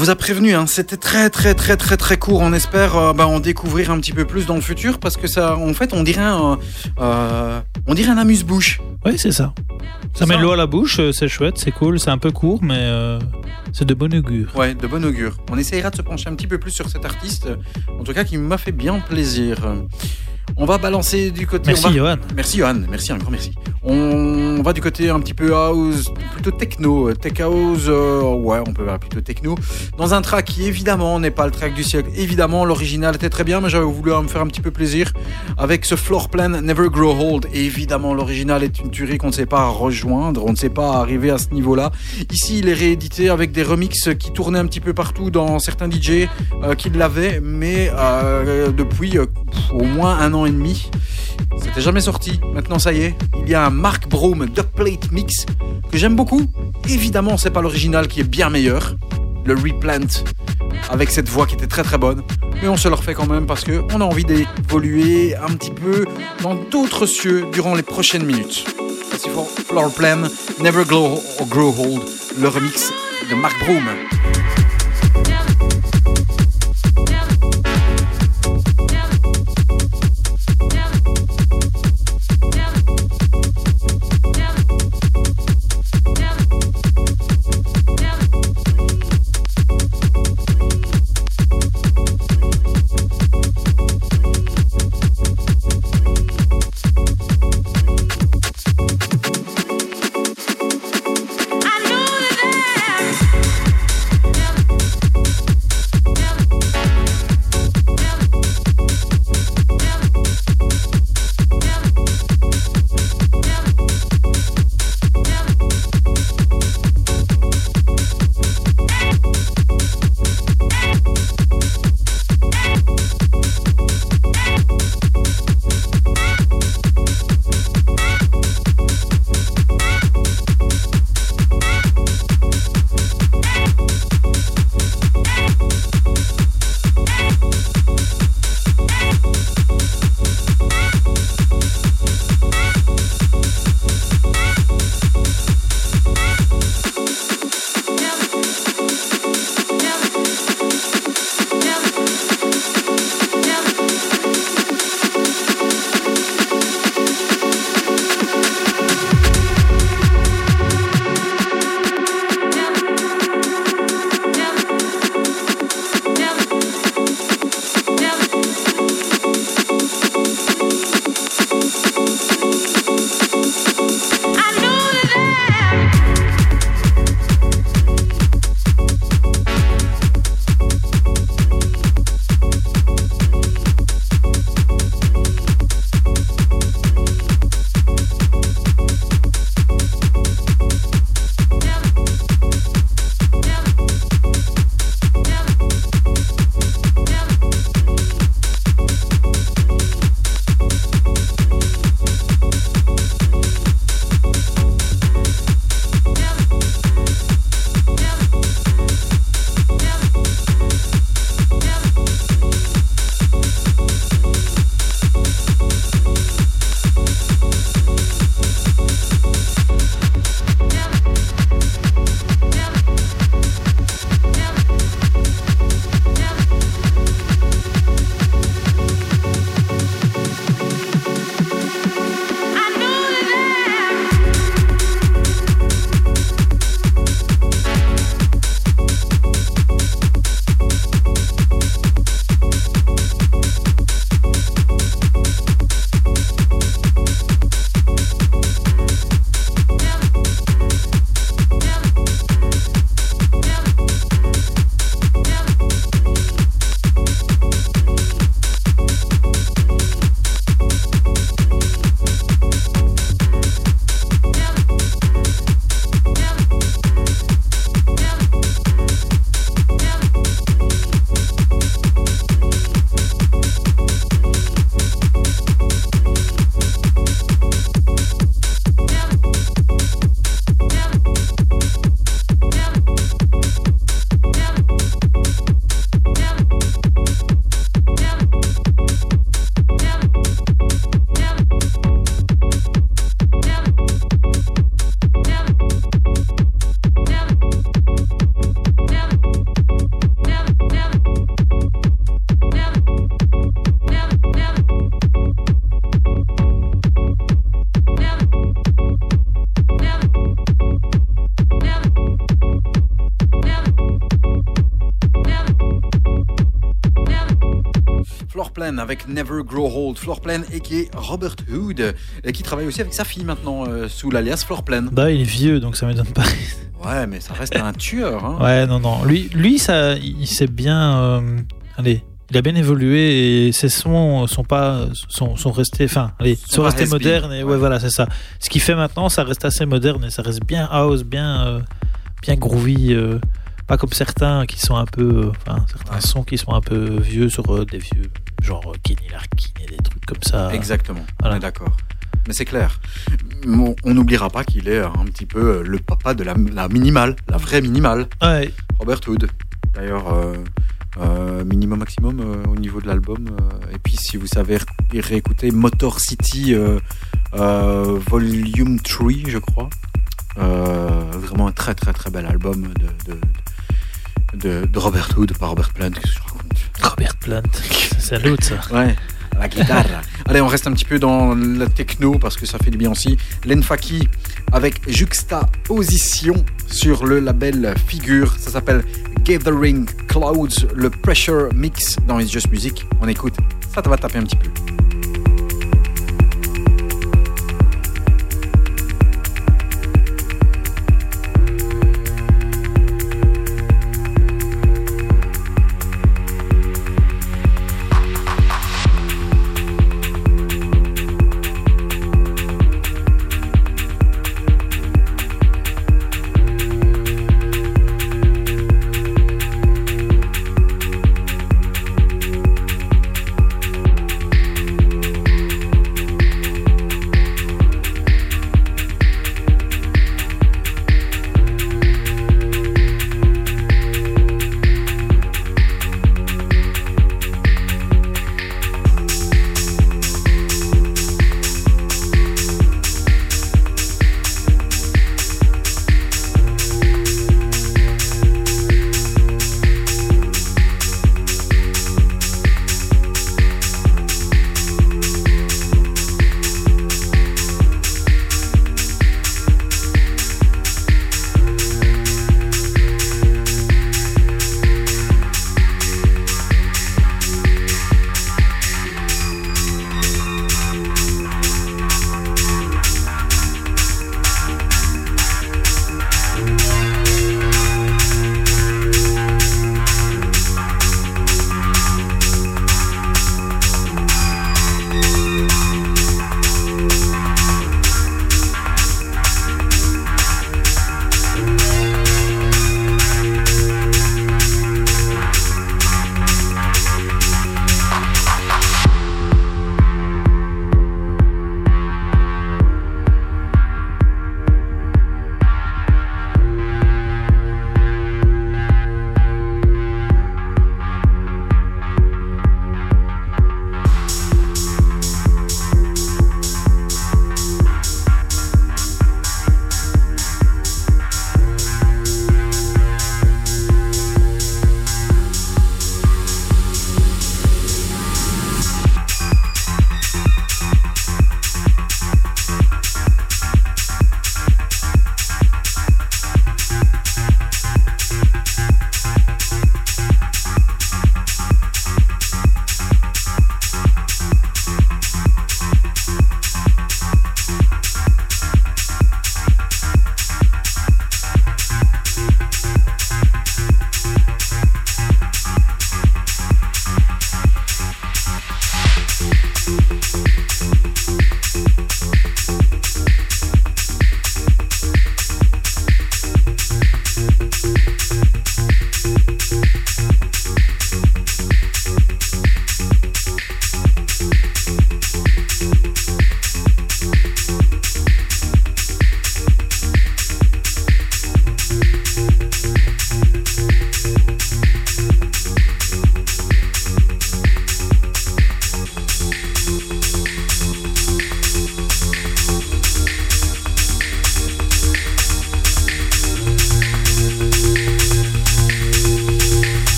Vous a prévenu, hein, c'était très très très très très court. On espère euh, bah, en découvrir un petit peu plus dans le futur parce que ça, en fait, on dirait un, euh, on dirait un amuse-bouche. Oui, c'est ça. Ça met l'eau à la bouche, euh, c'est chouette, c'est cool, c'est un peu court, mais euh, c'est de bon augure. Ouais, de bon augure. On essayera de se pencher un petit peu plus sur cet artiste, en tout cas qui m'a fait bien plaisir. On va balancer du côté. Merci va- Johan. Merci Johan, merci un grand merci. On va du côté un petit peu house, plutôt techno, tech house, euh, ouais, on peut voir plutôt techno. Dans un track qui évidemment n'est pas le track du siècle, évidemment l'original était très bien, mais j'avais voulu me faire un petit peu plaisir avec ce floor plan Never Grow Old. Et évidemment l'original est une tuerie qu'on ne sait pas rejoindre, on ne sait pas arriver à ce niveau-là. Ici il est réédité avec des remixes qui tournaient un petit peu partout dans certains DJ euh, qui l'avaient, mais euh, depuis au moins un an et demi. C'était jamais sorti. Maintenant, ça y est. Il y a un Mark Broom Duckplate Mix que j'aime beaucoup. Évidemment, c'est pas l'original qui est bien meilleur. Le replant avec cette voix qui était très très bonne. Mais on se le refait quand même parce que on a envie d'évoluer un petit peu dans d'autres cieux durant les prochaines minutes. Voici for Floor Plan, Never Glow Grow Old, le remix de Mark Broom. Avec Never Grow Old. Floorplan et qui est Robert Hood et qui travaille aussi avec sa fille maintenant euh, sous l'alias Floorplan. Bah, il est vieux, donc ça m'étonne pas. Ouais, mais ça reste un tueur. Hein. Ouais, non, non. Lui, lui ça, il s'est bien. euh, allez, il a bien évolué et ses sons sont pas, sont, sont restés, enfin, allez, Sont restés modernes et ouais, ouais. voilà, c'est ça. Ce qu'il fait maintenant, ça reste assez moderne et ça reste bien house, bien, euh, bien groovy. euh, pas comme certains qui sont un peu, euh, certains Ouais. sons qui sont un peu vieux sur des vieux, genre euh, Kenny Larkin et des trucs comme ça. Exactement, Voilà. on est d'accord. Mais c'est clair. On n'oubliera pas qu'il est un petit peu le papa de la, la minimale, la vraie minimale, Ouais, Robert Hood. D'ailleurs, euh, euh, minimum maximum euh, au niveau de l'album. euh, et puis, si vous savez ré- réécouter Motor City euh, euh, Volume 3, je crois. Euh, vraiment un très très très bel album de, de, de, de Robert Hood, pas Robert Plant, qu'est-ce que je raconte? Robert Plant, c'est l'autre ça. Ouais, la guitare. Allez, on reste un petit peu dans la techno parce que ça fait du bien aussi. L'Enfaki avec juxtaposition sur le label Figure. Ça s'appelle Gathering Clouds, le Pressure Mix dans It's Just Music. On écoute, ça te va taper un petit peu.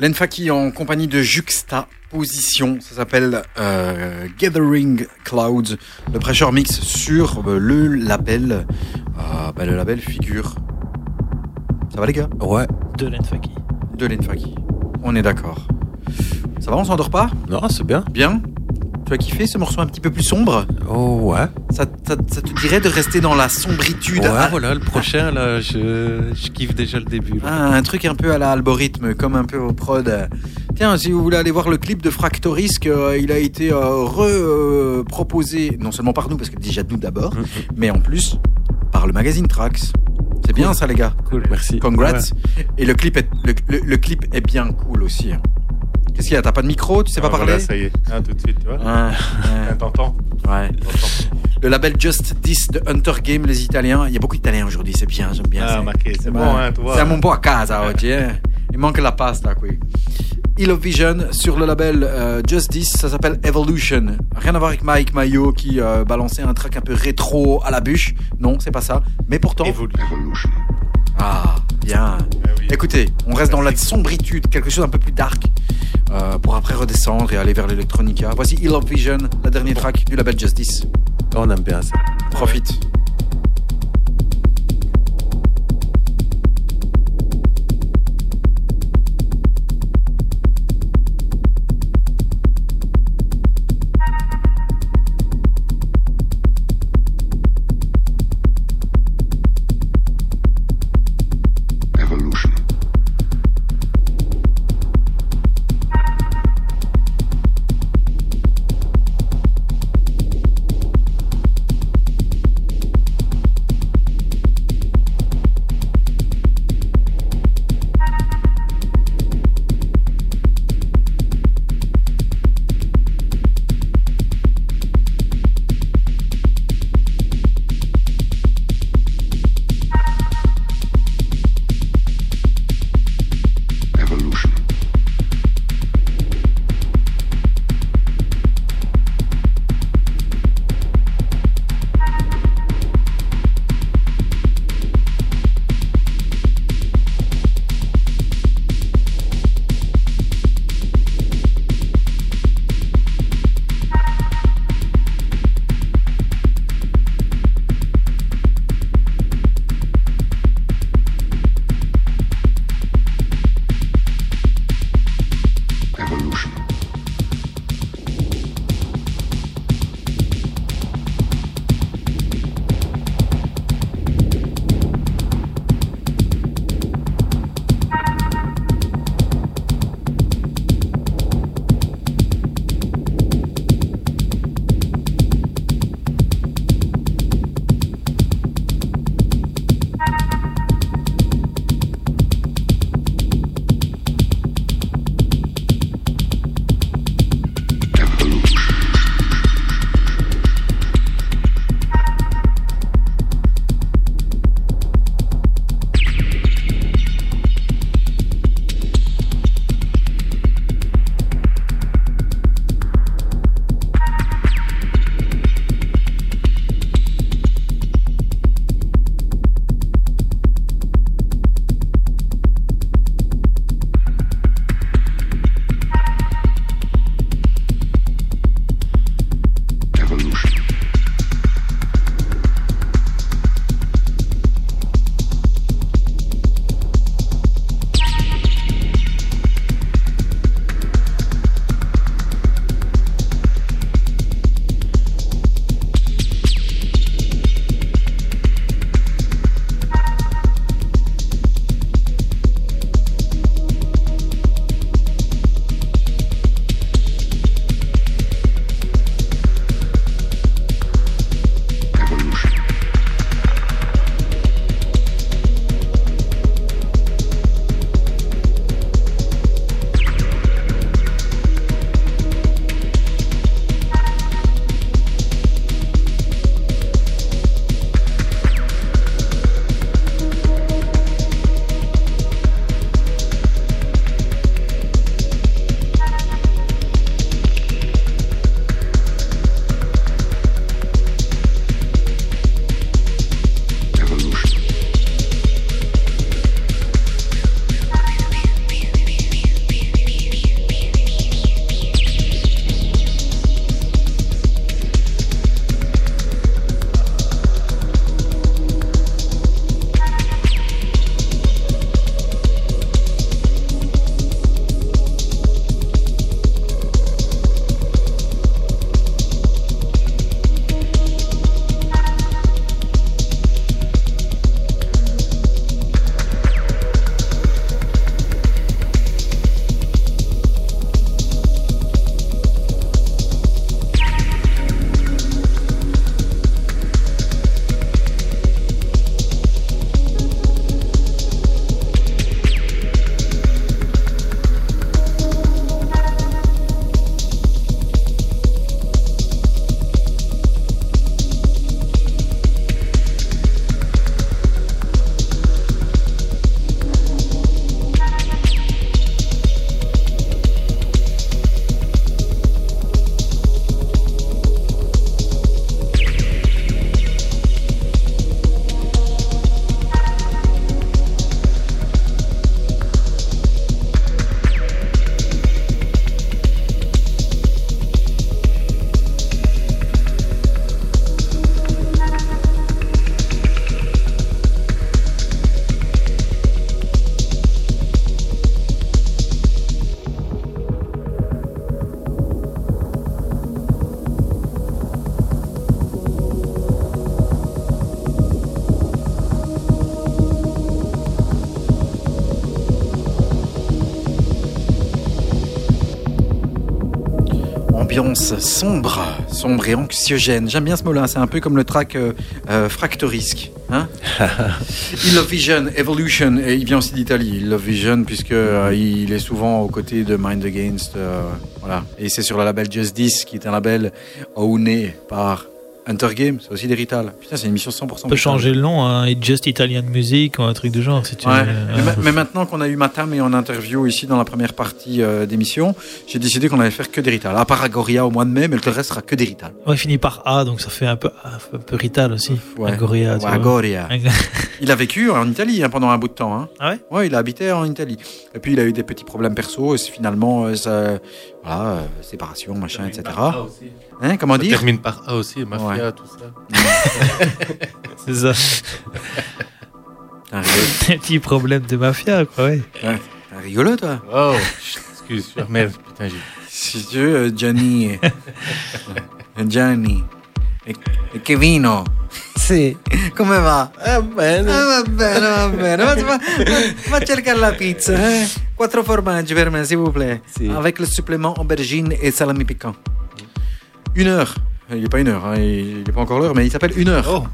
L'Enfaki en compagnie de Juxtaposition, ça s'appelle euh, Gathering Clouds, le pressure mix sur euh, le label, euh, bah, le label figure. Ça va les gars? Ouais. De l'Enfaki. De l'Enfaki. On est d'accord. Ça va, on s'endort pas? Non, c'est bien. Bien Tu as kiffé ce morceau un petit peu plus sombre? Oh, ouais. Ça, te dirait de rester dans la sombritude? Ouais, Ah, voilà, le prochain, là, je, je kiffe déjà le début. là. Ah, un truc un peu à la algorithme, comme un peu au prod. Tiens, si vous voulez aller voir le clip de Fractorisk, euh, il a été euh, reproposé, non seulement par nous, parce que déjà nous d'abord, Mhm. mais en plus par le magazine Trax. C'est bien Cool. ça, les gars. Cool, merci. Congrats. Ouais. Et le clip, est, le, le- le clip est bien cool aussi. hein. Qu'est-ce qu'il y a? T'as pas de micro? Tu sais pas Ah, parler? Voilà, ça y est. Ah, tout de suite, tu vois. Ah, Ah, T'entends? Ouais, ouais. Le label Just This de Hunter Game, les Italiens. Il y a beaucoup d'Italiens aujourd'hui, c'est bien, j'aime bien. Ah, c'est- bon, hein, tu vois. Siamo un po' a casa oggi, eh. Il manque la pasta qui. Hill of Vision sur le label euh, Just This, ça s'appelle Evolution. Rien à voir avec Mike Mayo qui euh, balançait un track un peu rétro à la bûche. Non, c'est pas ça. Mais pourtant. Évolue. Ah, bien. Ah oui. Écoutez, on reste dans la sombritude, quelque chose un peu plus dark, euh, pour après redescendre et aller vers l'électronica. Voici Hill of Vision, la dernière track du label Just This. On aime bien ça. Profite. Ambiance sombre, sombre et anxiogène. J'aime bien ce mot-là, c'est un peu comme le track euh, euh, Fractorisque. Hein Vision, Evolution, et il vient aussi d'Italie. Love Vision, puisque euh, il est souvent aux côtés de Mind Against. euh, voilà. Et c'est sur le label Just This, qui est un label owné par Hunter Game, c'est aussi d'Hérital. Putain, c'est une émission 100% On peut changer le nom, hein, It's Just Italian Music ou un truc du genre. Si tu Ouais. veux. Mais, ma- mais maintenant qu'on a eu Matam et en interview ici dans la première partie euh, d'émission, j'ai décidé qu'on allait faire que d'Hérital. À part Agoria au mois de mai, mais le reste sera que d'Hérital. Ouais, il finit par A, donc ça fait un peu, un peu rital aussi. Ouais. Agoria, tu Ouais, vois. Agoria. Il a vécu en Italie hein, pendant un bout de temps. Hein. Ah ouais? Ouais, il a habité en Italie. Et puis il a eu des petits problèmes perso et finalement, euh, ça, voilà, euh, séparation, machin, etc. Aussi. Hein, comment Ça dire? termine par A aussi, mafia, Ouais. tout ça. C'est ça. Un petits problèmes de mafia, quoi, ouais. t'es un rigolo, toi? Oh, excuse, je remets. Putain, j'ai. Si tu veux, Gianni. Gianni. E, e Kevino. Sì. Come va? Eh, bene. Ah, va bene, va bene. Va, va, va a cercare la pizza. Eh? Quattro formaggi per me, s'il vous plaît. Si. Avec le supplément aubergine et salami piquant. Une heure. Il n'est pas une heure, hein, il n'est pas encore l'heure, mais il s'appelle une heure. Oh,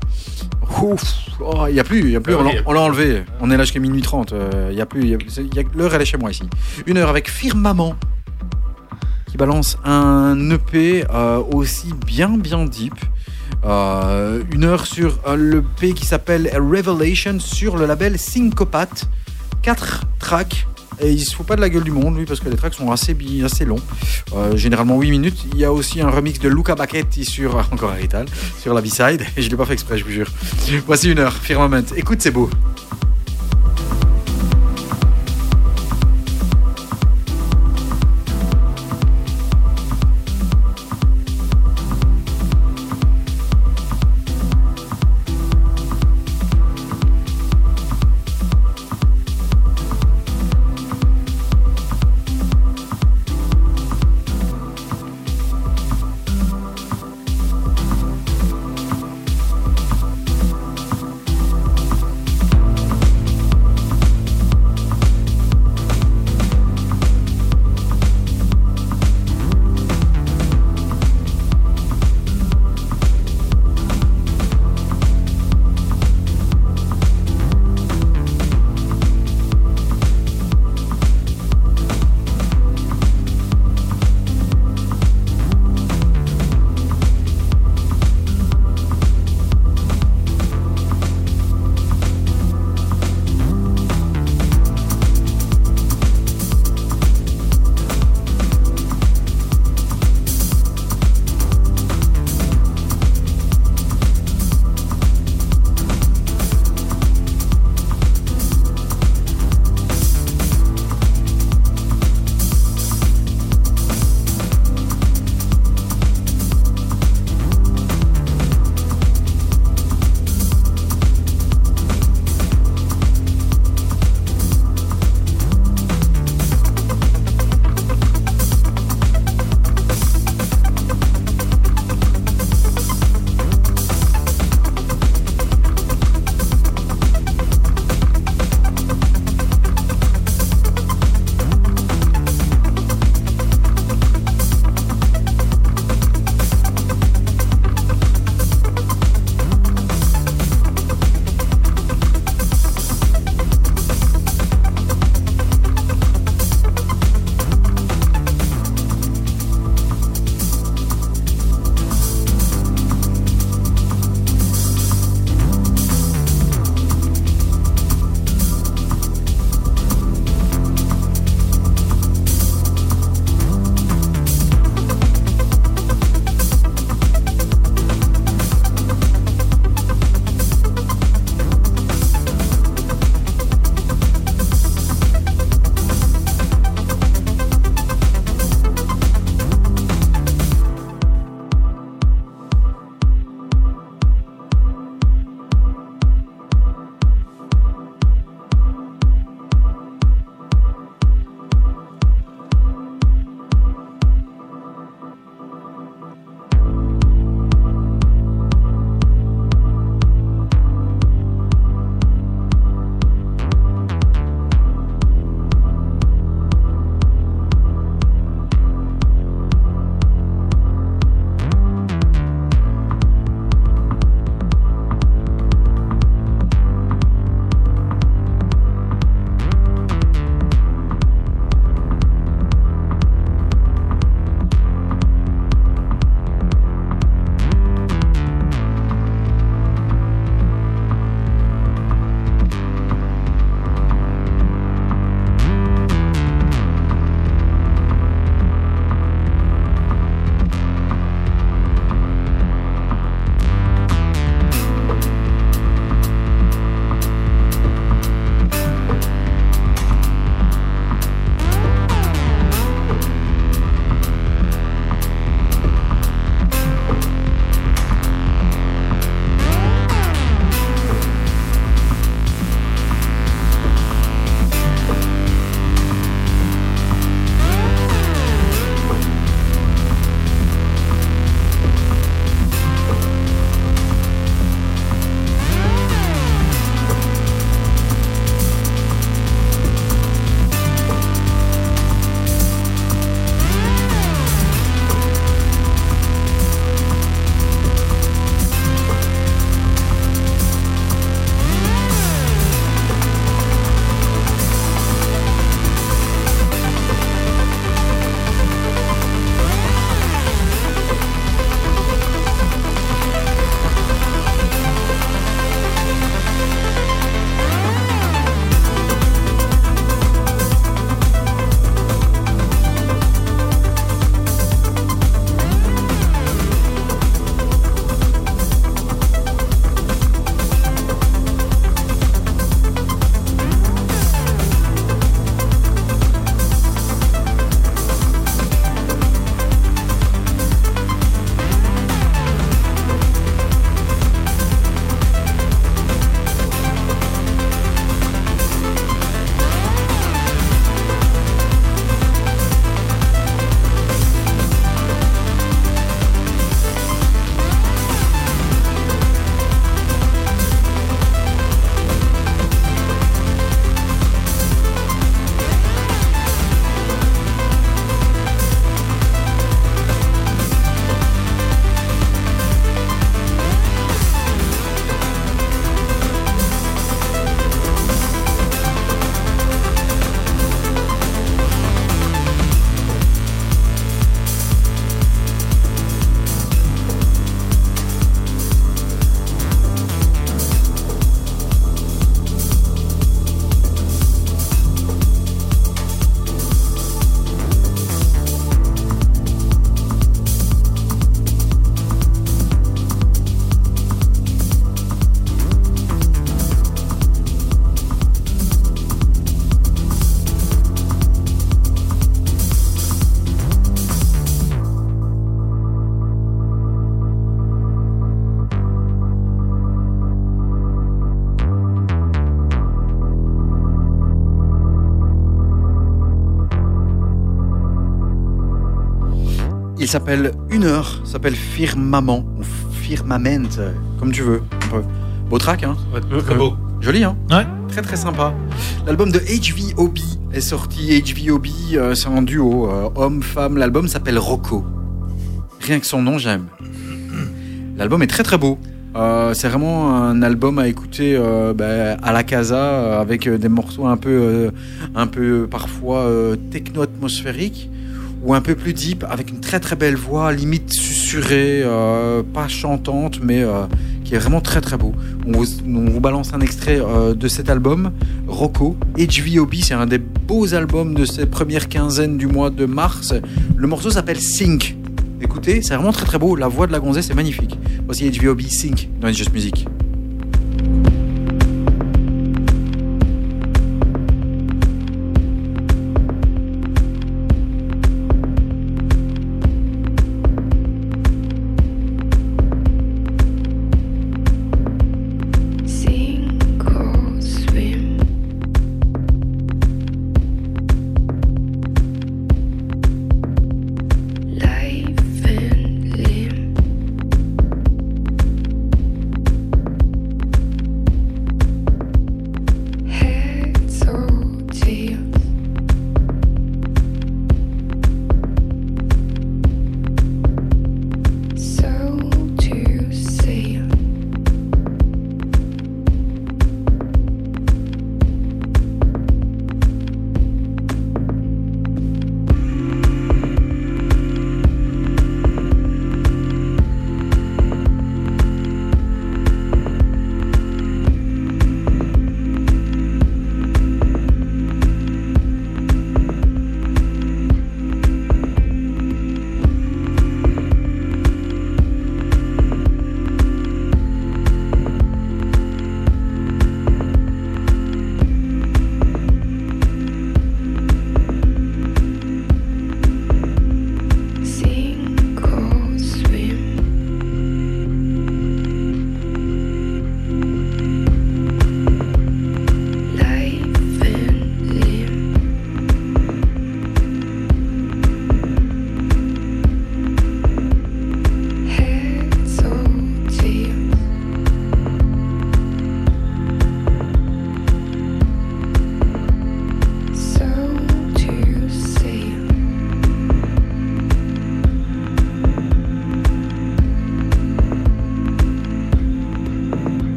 Ouf. Oh, il n'y a plus, il y a plus. Ah on l'a- on enlevé. On est là jusqu'à minuit 30. euh, Il y a plus. L'heure, elle est chez moi ici. Une heure avec Firmament qui balance un EP euh, aussi bien, bien deep. Euh, une heure sur euh, le P qui s'appelle Revelation sur le label Syncopate. Quatre tracks. Et il se fout pas de la gueule du monde, lui, parce que les tracks sont assez, assez longs. Euh, généralement 8 minutes. Il y a aussi un remix de Luca Bacchetti sur, encore un sur la B-side. Et je l'ai pas fait exprès, je vous jure. Voici une heure, Firmament. Écoute, c'est beau. Il s'appelle Une heure, s'appelle Firmament, ou Firmament, euh, comme tu veux. un peu. Beau track, hein Très beau. Joli, hein Ouais. Très très sympa. L'album de HVOB est sorti. HVOB, euh, c'est un duo, euh, homme-femme. L'album s'appelle Rocco. Rien que son nom, j'aime. L'album est très très beau. Euh, c'est vraiment un album à écouter euh, bah, à la casa euh, avec euh, des morceaux un peu, euh, un peu parfois euh, techno-atmosphériques ou un peu plus deep avec une très très belle voix, limite susurrée, euh, pas chantante, mais euh, qui est vraiment très très beau. On vous, balance un extrait euh, de cet album, Rocco. HVOB, c'est un des beaux albums de ces premières quinzaines du mois de mars. Le morceau s'appelle Sync. Écoutez, c'est vraiment très très beau. La voix de la gonzesse est magnifique. Voici HVOB Sync dans It's Just Music.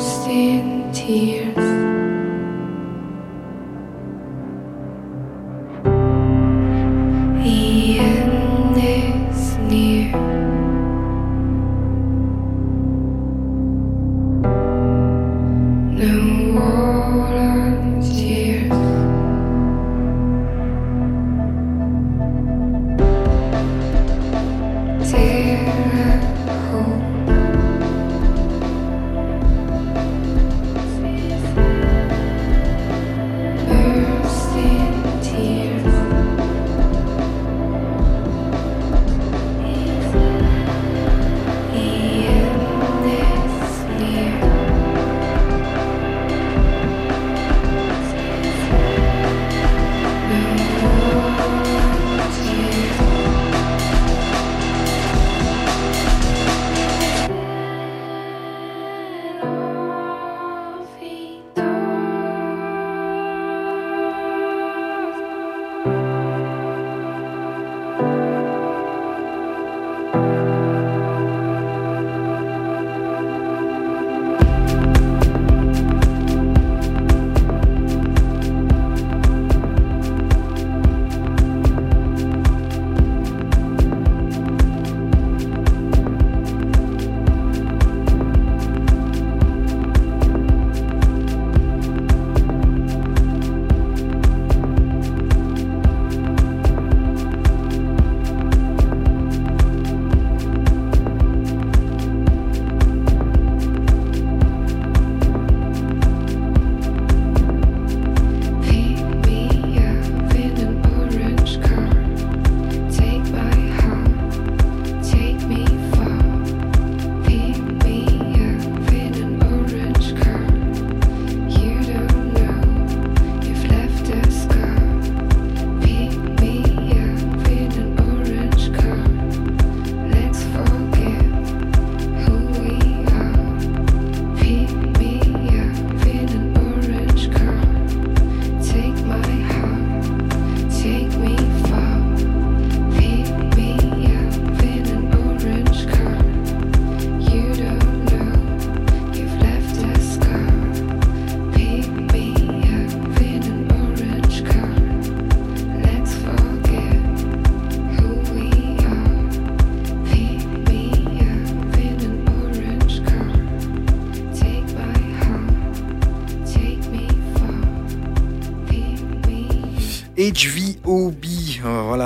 In tears.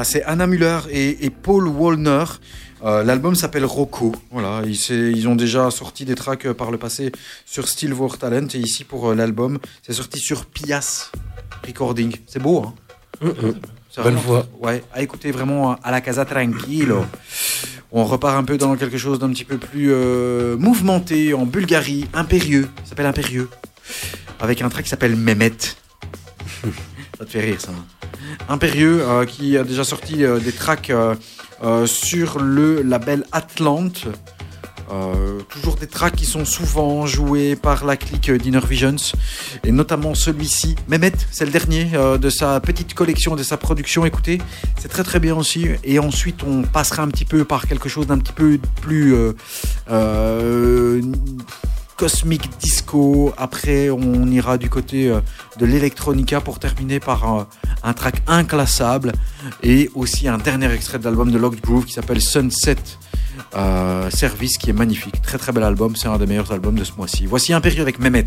Voilà, c'est Anna Muller et, et Paul Wallner. Euh, L'album s'appelle Rocco. Voilà, ils, ont déjà sorti des tracks euh, par le passé sur Still War Talent et ici pour euh, l'album, c'est sorti sur Pias Recording. C'est beau, hein? Bonne voix. Ouais, à écouter vraiment à la casa tranquilo. On repart un peu dans quelque chose d'un petit peu plus euh, mouvementé en Bulgarie, impérieux. Ça s'appelle impérieux. Avec un track qui s'appelle Mehmet. ça te fait rire, ça. hein? Impérieux, euh, qui a déjà sorti euh, des tracks euh, sur le label Atlante. Toujours des tracks qui sont souvent joués par la clique d'Inner Visions et notamment celui-ci. Mehmet, c'est le dernier de sa petite collection, de sa production. Écoutez, c'est très très bien aussi. Et ensuite, on passera un petit peu par quelque chose d'un petit peu plus euh, cosmique disco. Après, on ira du côté euh, de l'electronica pour terminer par un, un track inclassable et aussi un dernier extrait de l'album de Locked Groove qui s'appelle Sunset. euh, Service qui est magnifique, très très bel album, c'est un des meilleurs albums de ce mois-ci. Voici Impérieux avec Mehmet.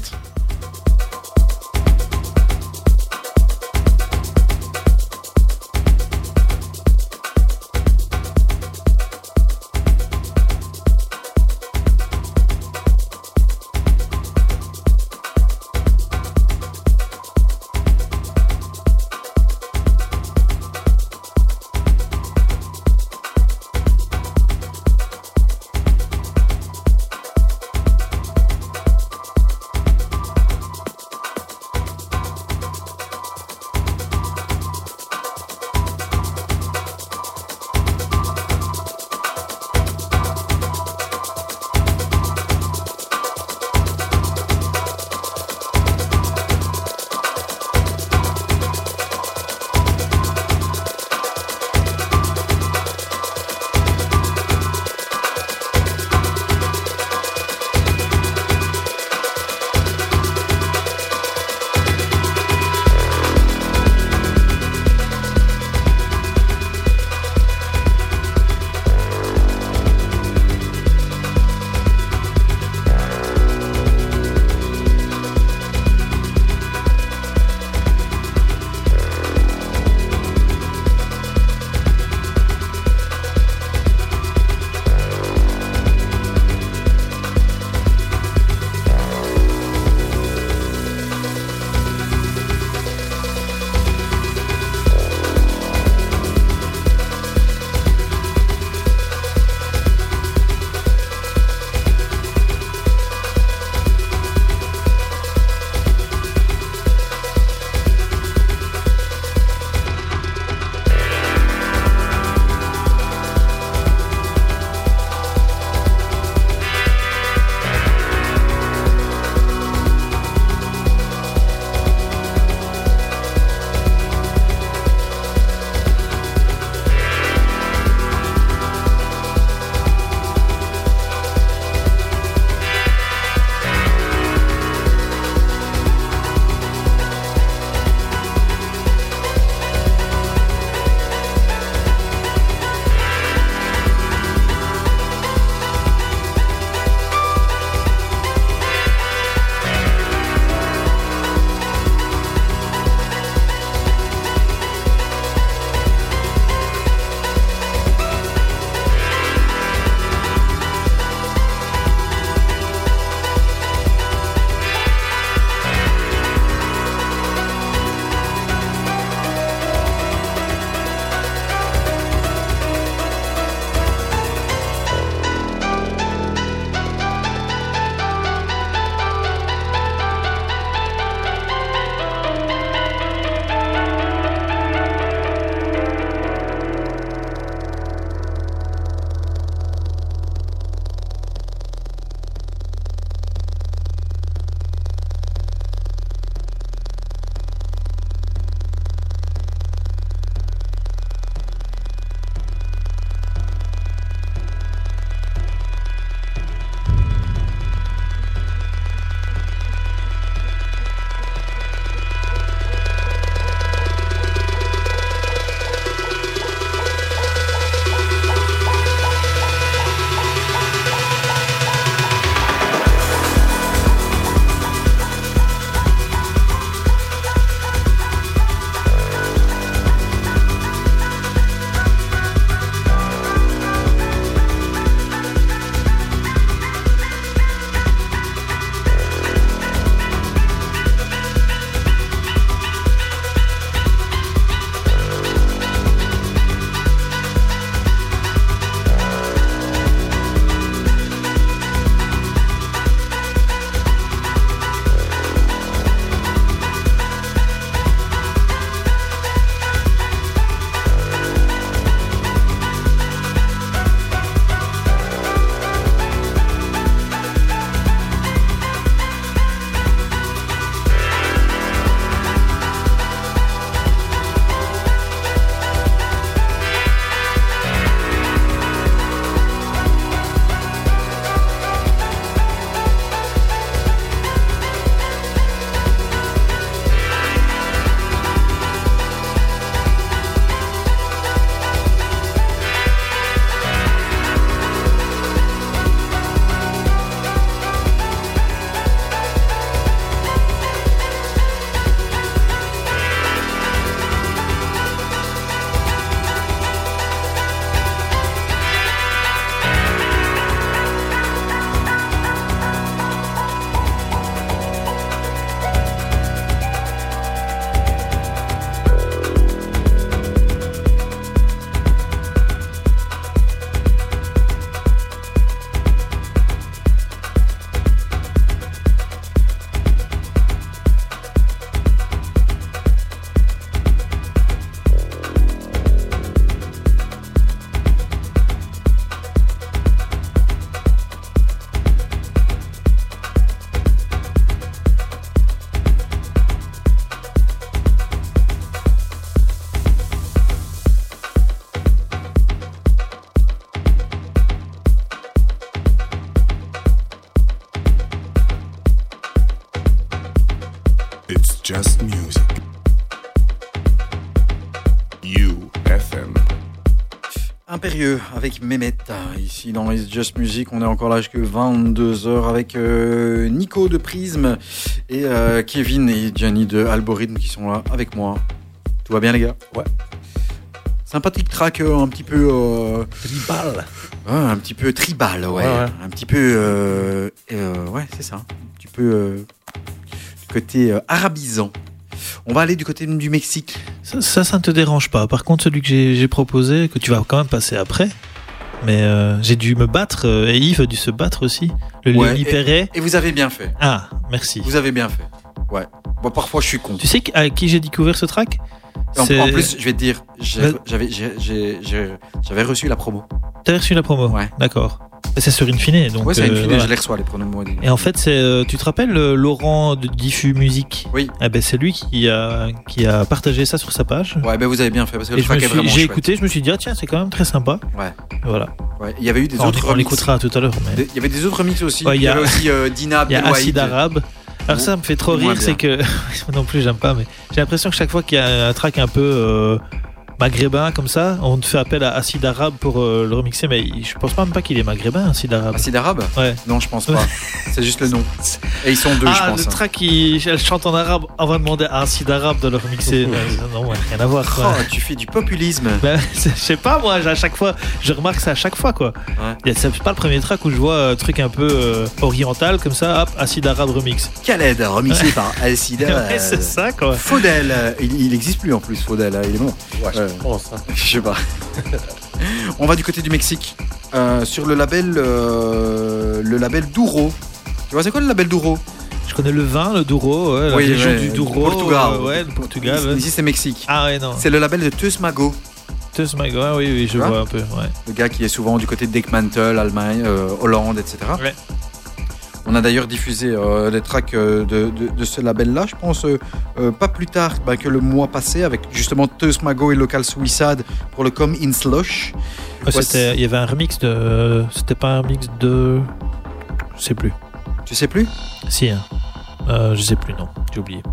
Impérieux avec Mehmet. Ici dans It's Just Music, on est encore là jusqu'à 22h avec euh, Nico de Prisme et euh, Kevin et Gianni de Algorithme qui sont là avec moi. Tout va bien les gars? Ouais. Sympathique track euh, un petit peu... Tribal. ouais, un petit peu tribal, ouais. Ouais, ouais. Un petit peu... ouais, c'est ça. Un petit peu... euh, côté arabisant. On va aller du côté du Mexique. Ça, ça, ça ne te dérange pas. Par contre, celui que j'ai proposé, que tu vas quand même passer après, mais euh, j'ai dû me battre, euh, et Yves a dû se battre aussi. Le Ouais, et- Perret. Et vous avez bien fait. Ah, merci. Vous avez bien fait. Ouais. Bon, parfois je suis con. Tu sais à qui j'ai découvert ce track? En, plus, je vais te dire, j'avais reçu la promo. T'as reçu la promo? Ouais. D'accord. C'est sur Infine, donc. ouais, c'est une euh, voilà. je les reçois, les pronoms de moi. Et en fait, c'est, euh, tu te rappelles euh, Laurent de Diffus Musique? Oui. Eh ben, c'est lui qui a, qui a partagé ça sur sa page. Ouais, ben vous avez bien fait, parce que le est vraiment j'ai chouette. écouté, je me suis dit, ah, tiens, c'est quand même très sympa. Ouais. Voilà. Ouais. Il y avait eu des autres on l'écoutera tout à l'heure. mais- Il y avait des autres remixes aussi. Ouais, il y, avait aussi euh, Dina Il y a. Acide Arabe. Alors ça me fait trop rire, c'est que moi non plus j'aime pas, mais j'ai l'impression que chaque fois qu'il y a un track un peu euh, maghrébin comme ça, on te fait appel à Acide Arabe pour euh, le remixer, mais je pense même pas qu'il est maghrébin, Acide Arabe. Acide Arabe Ouais. Non, je pense pas. c'est juste le nom. Et ils sont deux, je Ah, pense. le hein. track, il- elle chante en arabe, on va demander à Acide Arabe de le remixer. Non, ouais, rien à voir. Oh, tu fais du populisme. Ben, je sais pas, moi, à chaque fois, je remarque ça à chaque fois, quoi. Ouais. C'est pas le premier track où je vois un truc un peu euh, oriental, comme ça, hop, Acide Arabe remix. Khaled, remixé par Alcida. Ouais, c'est ça, quoi. Faudel, euh, il, il existe plus en plus, Faudel, hein, il est mort. Ouais, je Ouais. pense. hein. Je sais pas. On va du côté du Mexique. Euh, sur le label, euh, le label Douro. Tu vois, c'est quoi le label Douro Je connais le vin, le Douro, ouais, la Oui, région ouais, du Douro. Portugal. euh, ouais, le Portugal. Ici, ouais. ici, c'est Mexique. Ah ouais, non. C'est le label de Teus Mago, Teus Mago, ouais, oui, oui, je vois vois un peu. Ouais. le gars qui est souvent du côté de Deckmantel, Allemagne, euh, Hollande, etc. Ouais. On a d'ailleurs diffusé euh, les tracks euh, de, de- de ce label-là, je pense, euh, euh, pas plus tard bah, que le mois passé, avec justement Teus Mago et Local Suicide pour le Come In Slush. C'était- il y avait un remix de. C'était pas un remix de. Je sais plus. Tu sais plus? Si, hein. Euh, je sais plus, non. J'ai oublié.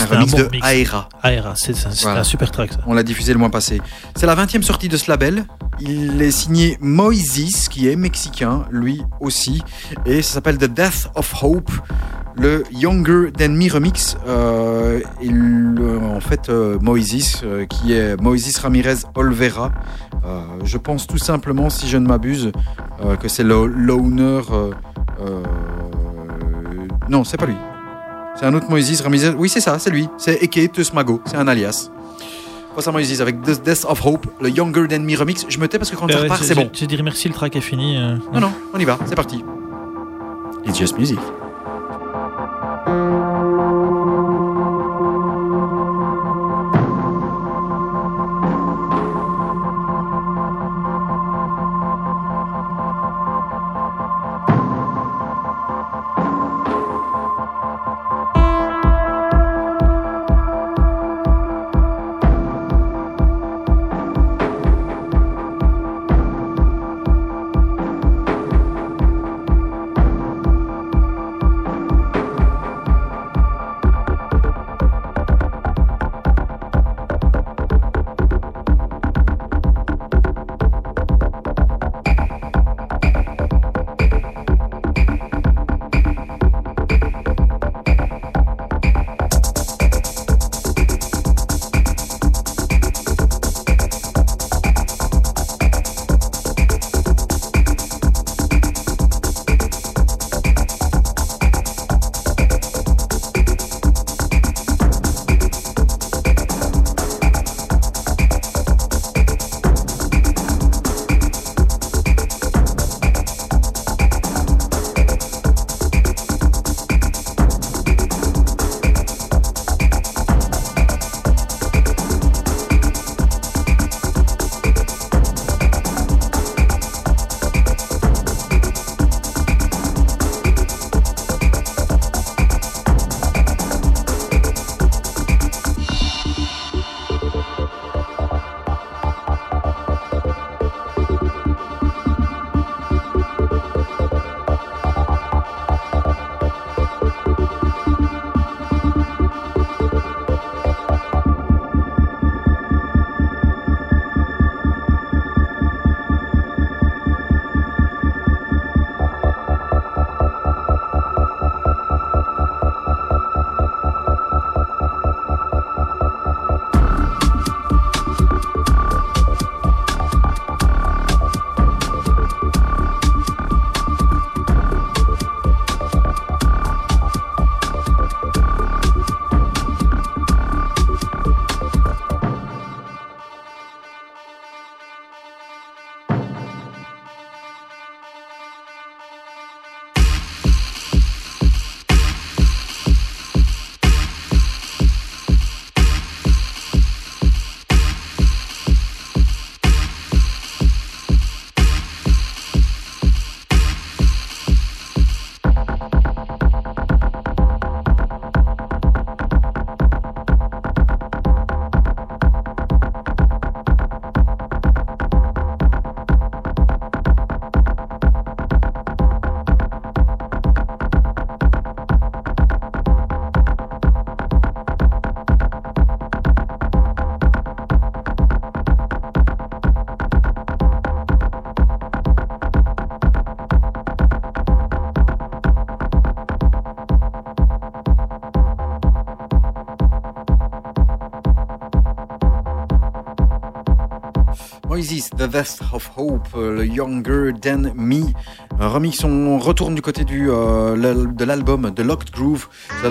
Un remix bon de. Aera. Aera, c'est Voilà. un super track ça. On l'a diffusé le mois passé. C'est la 20e sortie de ce label. Il est signé Moises, qui est mexicain, lui aussi. Et ça s'appelle The Death of Hope, le Younger Than Me remix. Euh, euh, en fait, euh, Moises, euh, qui est Moises Ramirez Olvera. Euh, je pense tout simplement, si je ne m'abuse, euh, que c'est l'owner. euh, euh, non, c'est pas lui. C'est un autre Moises Ramirez. Oui, c'est ça, c'est lui. C'est Eke Teusmago. C'est un alias. Face à Moises avec The Death of Hope, le Younger Than Me remix. Je me tais parce que quand ouais, repart, j'ai- c'est bon. J'ai dit merci, le track est fini. euh. Non, non, on y va, c'est parti. It's just music. Moises, The Best of Hope, euh, le Younger Than Me. Un remix, on retourne du côté du, euh, de l'album The Locked Groove. Ça-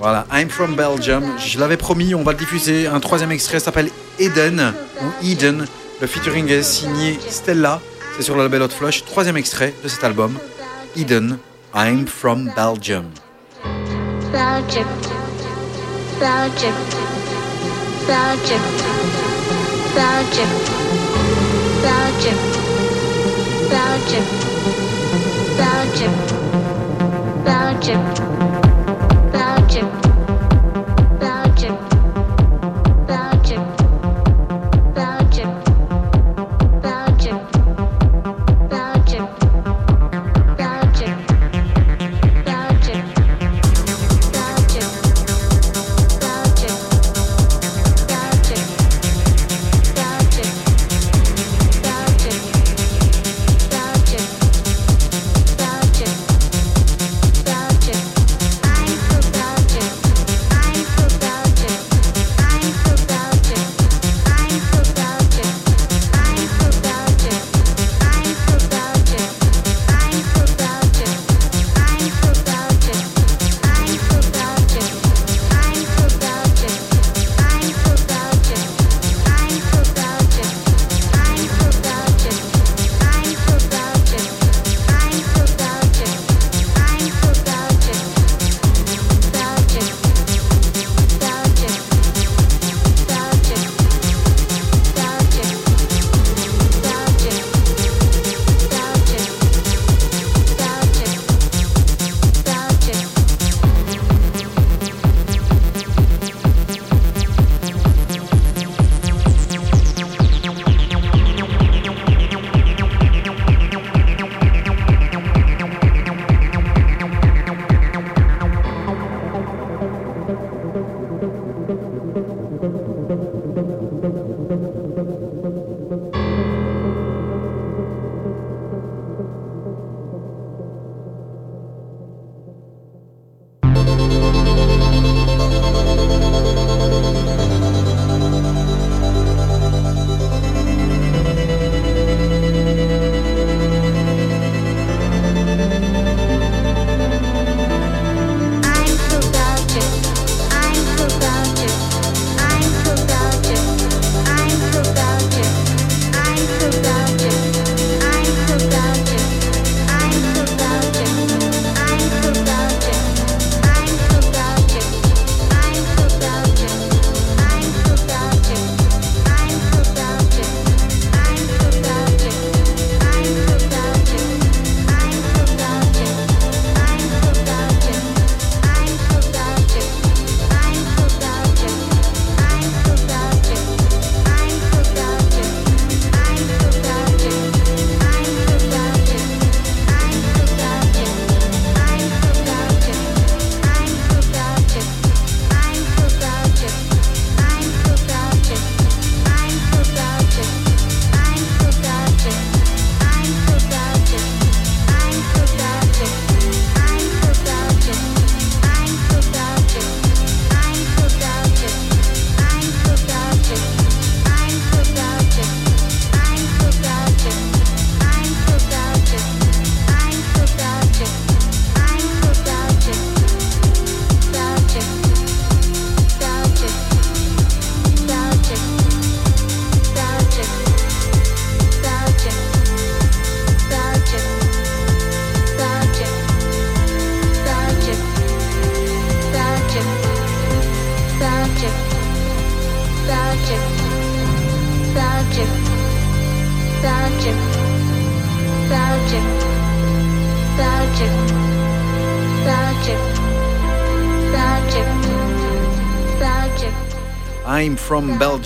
Voilà, I'm from Belgium. Je l'avais promis, on va le diffuser. Un troisième extrait s'appelle Eden ou Eden. Le featuring est signé Stella. C'est sur le label Hot Flush. Troisième extrait de cet album, Eden, I'm from. Belgium, Belgium, Belgium, Belgium, Belgium, Belgium, Belgium, Belgium, Belgium,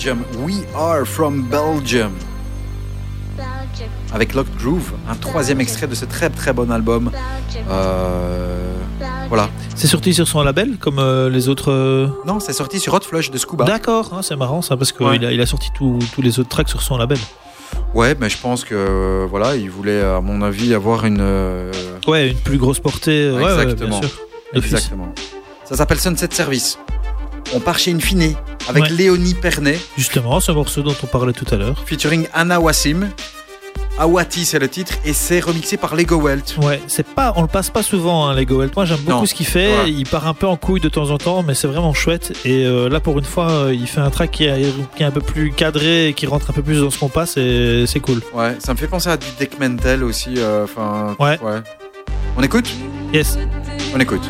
Belgium. We are from Belgium. Avec Locked Groove, un troisième extrait de ce très très bon album. Euh, voilà. C'est sorti sur son label, comme euh, les autres. euh, Non, c'est sorti sur Hot Flush de Scuba. D'accord, hein, c'est marrant ça, parce qu'il Ouais. a, il a sorti tous les autres tracks sur son label. Ouais, mais je pense que voilà, il voulait, à mon avis, avoir une. euh, Ouais, une plus grosse portée. ouais, ouais, Exactement. bien sûr. d'office. Exactement. Ça s'appelle Sunset Service. On part chez Infiné avec Ouais. Léonie Pernet, Justement, ce morceau dont on parlait tout à l'heure. featuring Anna Wassim. Awati, c'est le titre, et c'est remixé par Lego Welt. Ouais, c'est pas, on le passe pas souvent, hein, Lego Welt. Moi, j'aime beaucoup Non, ce qu'il fait. ouais. Il part un peu en couille de temps en temps, mais c'est vraiment chouette. Et euh, là, pour une fois, euh, il fait un track qui est, qui est un peu plus cadré et qui rentre un peu plus dans ce qu'on passe. Et c'est cool. Ouais, ça me fait penser à du Deck Mental aussi. euh, Enfin, Ouais. On écoute? Yes. On écoute.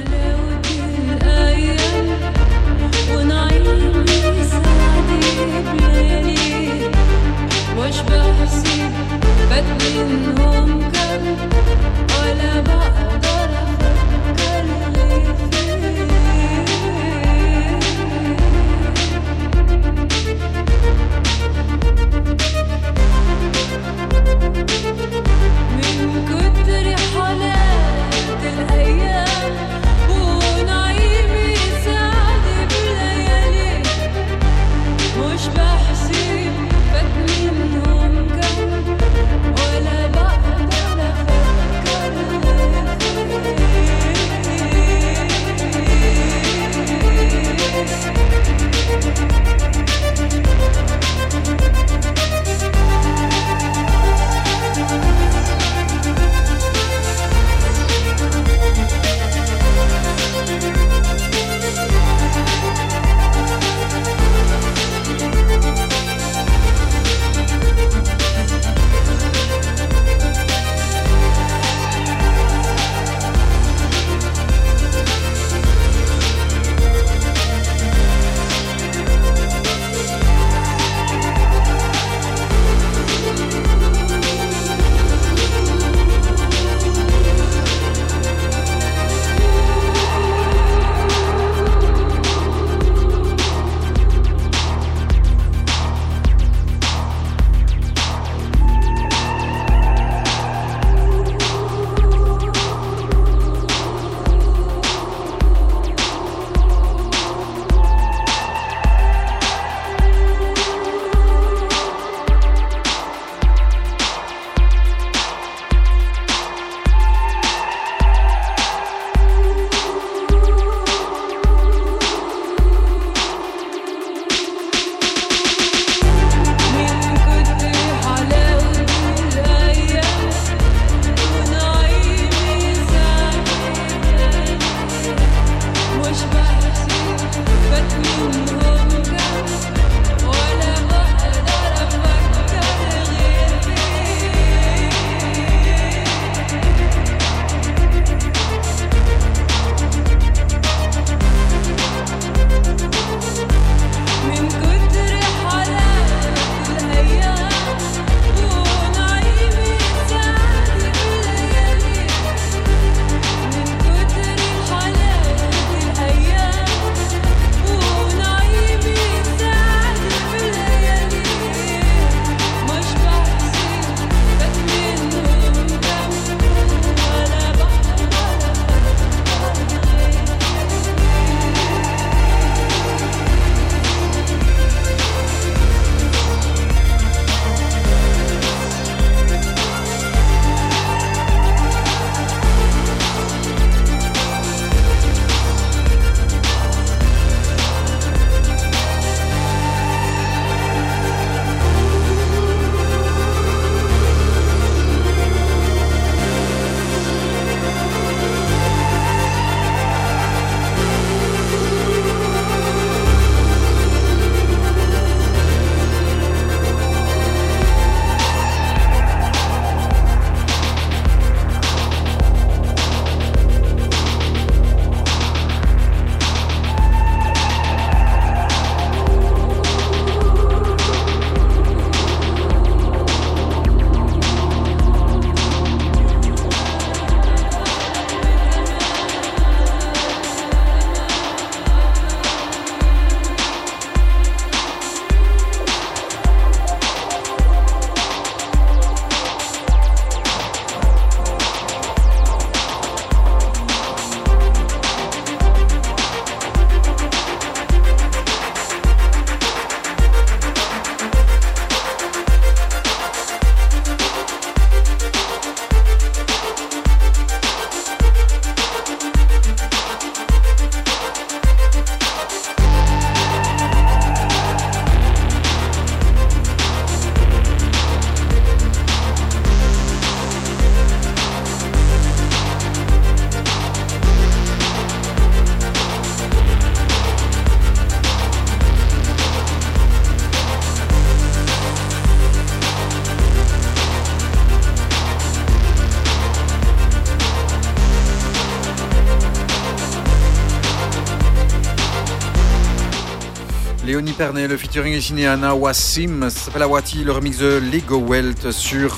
Pernet, le featuring est signé Anna Wassim. Ça s'appelle Awati, le remix de Lego Welt sur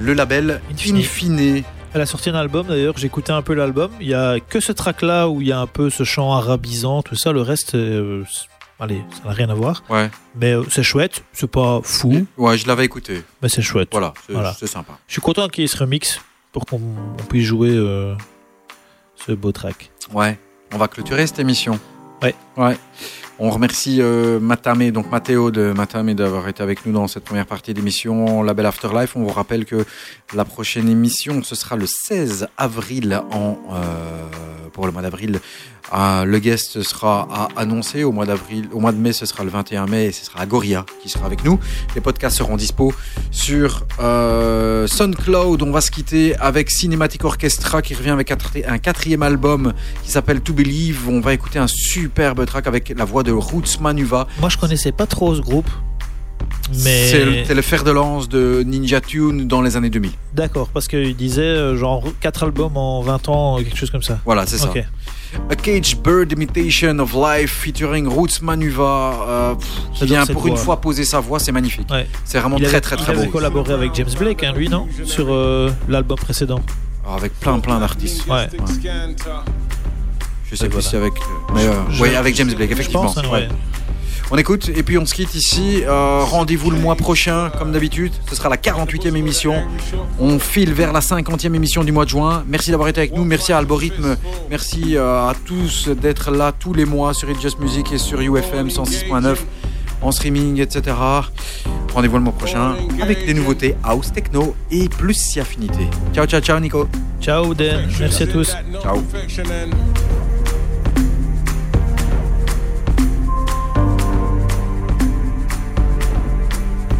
le label Infine. Infine. Elle a sorti un album d'ailleurs, écouté un peu l'album. Il y a que ce track là où il y a un peu ce chant arabisant, tout ça. Le reste, euh, allez, ça n'a rien à voir. Ouais. Mais euh, c'est chouette, c'est pas fou, Ouais, je l'avais écouté. mais c'est chouette. Voilà, c'est Voilà. sympa. Je suis content qu'il y ait ce remix pour qu'on on puisse jouer euh, ce beau track. Ouais. On va clôturer cette émission. Ouais. Ouais. On remercie euh, Matame, donc Mathéo de Matame d'avoir été avec nous dans cette première partie d'émission Label Afterlife. On vous rappelle que la prochaine émission, ce sera le 16 avril en, euh, pour le mois d'avril. Ah, le guest sera à annoncer au mois d'avril, au mois de mai, ce sera le 21 mai et ce sera Agoria qui sera avec nous. Les podcasts seront dispo sur euh, SoundCloud. On va se quitter avec Cinematic Orchestra qui revient avec un quatrième album qui s'appelle To Believe. On va écouter un superbe track avec la voix de Roots Manuva. Moi, je connaissais pas trop ce groupe, mais C'est le, fer de lance de Ninja Tune dans les années 2000. d'accord parce qu'il disait euh, genre 4 albums en 20 ans, quelque chose comme ça. Voilà, c'est ça. A Cage Bird Imitation of Life featuring Roots Manuva euh, pff, qui vient pour une voix. fois poser sa voix, c'est magnifique. Ouais. C'est vraiment Il très avait, très il très avait beau. collaboré avec James Blake, hein, lui, non? Sur euh, l'album précédent. Alors, avec plein plein d'artistes. Ouais. Je sais Et plus voilà. si avec. Mais Je- oui, avec James Blake, Je effectivement. pense, hein, Ouais. On écoute et puis on se quitte ici. Euh, Rendez-vous le mois prochain, comme d'habitude. Ce sera la 48e émission. On file vers la 50e émission du mois de juin. Merci d'avoir été avec nous. Merci à Algorithme. Merci euh, à tous d'être là tous les mois sur It's Just Music et sur UFM 106.9 en streaming, etc. Rendez-vous le mois prochain avec des nouveautés house, techno et plus si affinité. Ciao, ciao, ciao, Nico. Ciao, Dan. Merci à tous. Ciao.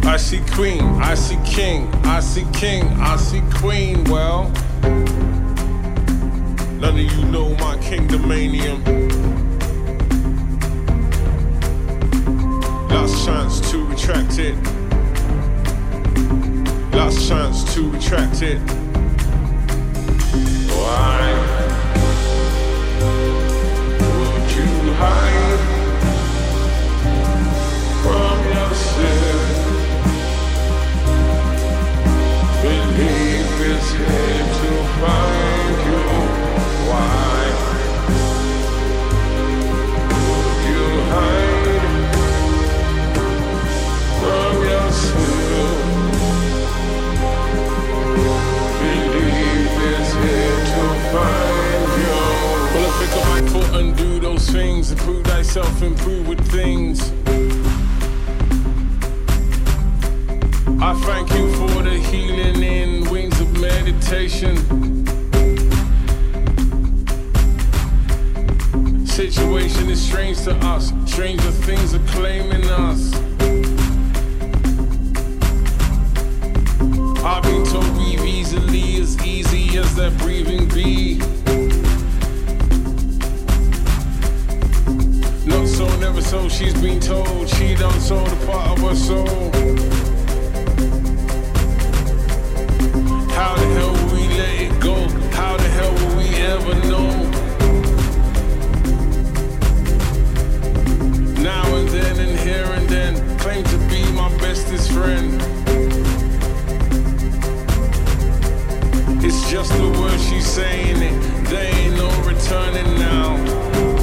I see queen, I see king, I see king, I see queen. Well, none of you know my kingdomanium. Last chance to retract it. Last chance to retract it. Why would you hide things, improve thyself, improve with things. I thank you for the healing in wings of meditation. Situation is strange to us, stranger things are claiming us. I've been told breathe easily, as easy as that breathing be. Not so, never so, she's been told she done sold a part of her soul. The hell we let it go? How the hell we ever know? Now and then and here and then, claim to be my bestest friend. It's just the words she's saying it. There ain't no returning now.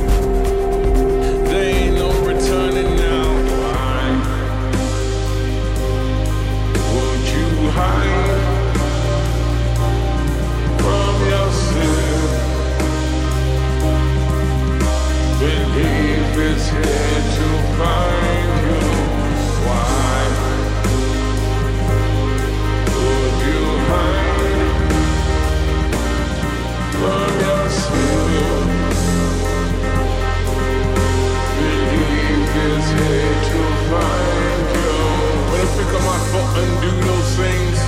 undo those things,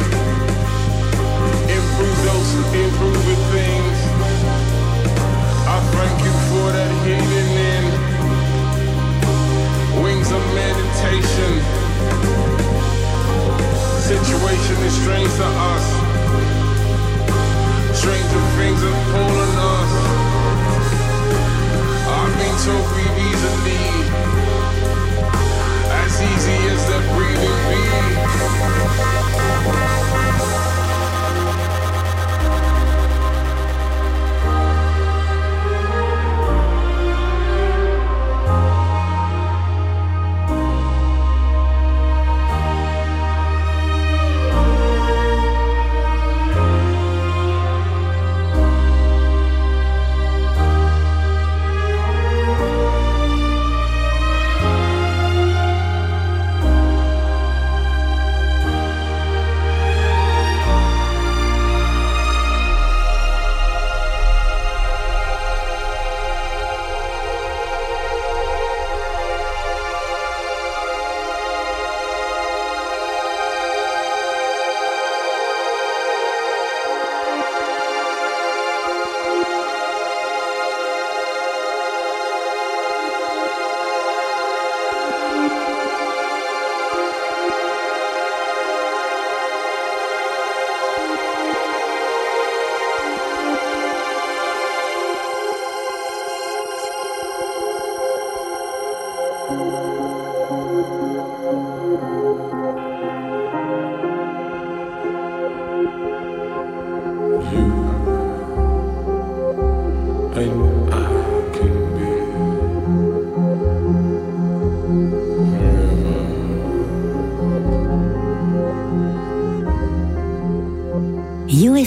improve those, improve things. I thank you for that healing in wings of meditation. Situation is strange to us. Stranger things are pulling us. I've been told easily easy as the breathing bee.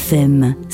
UFM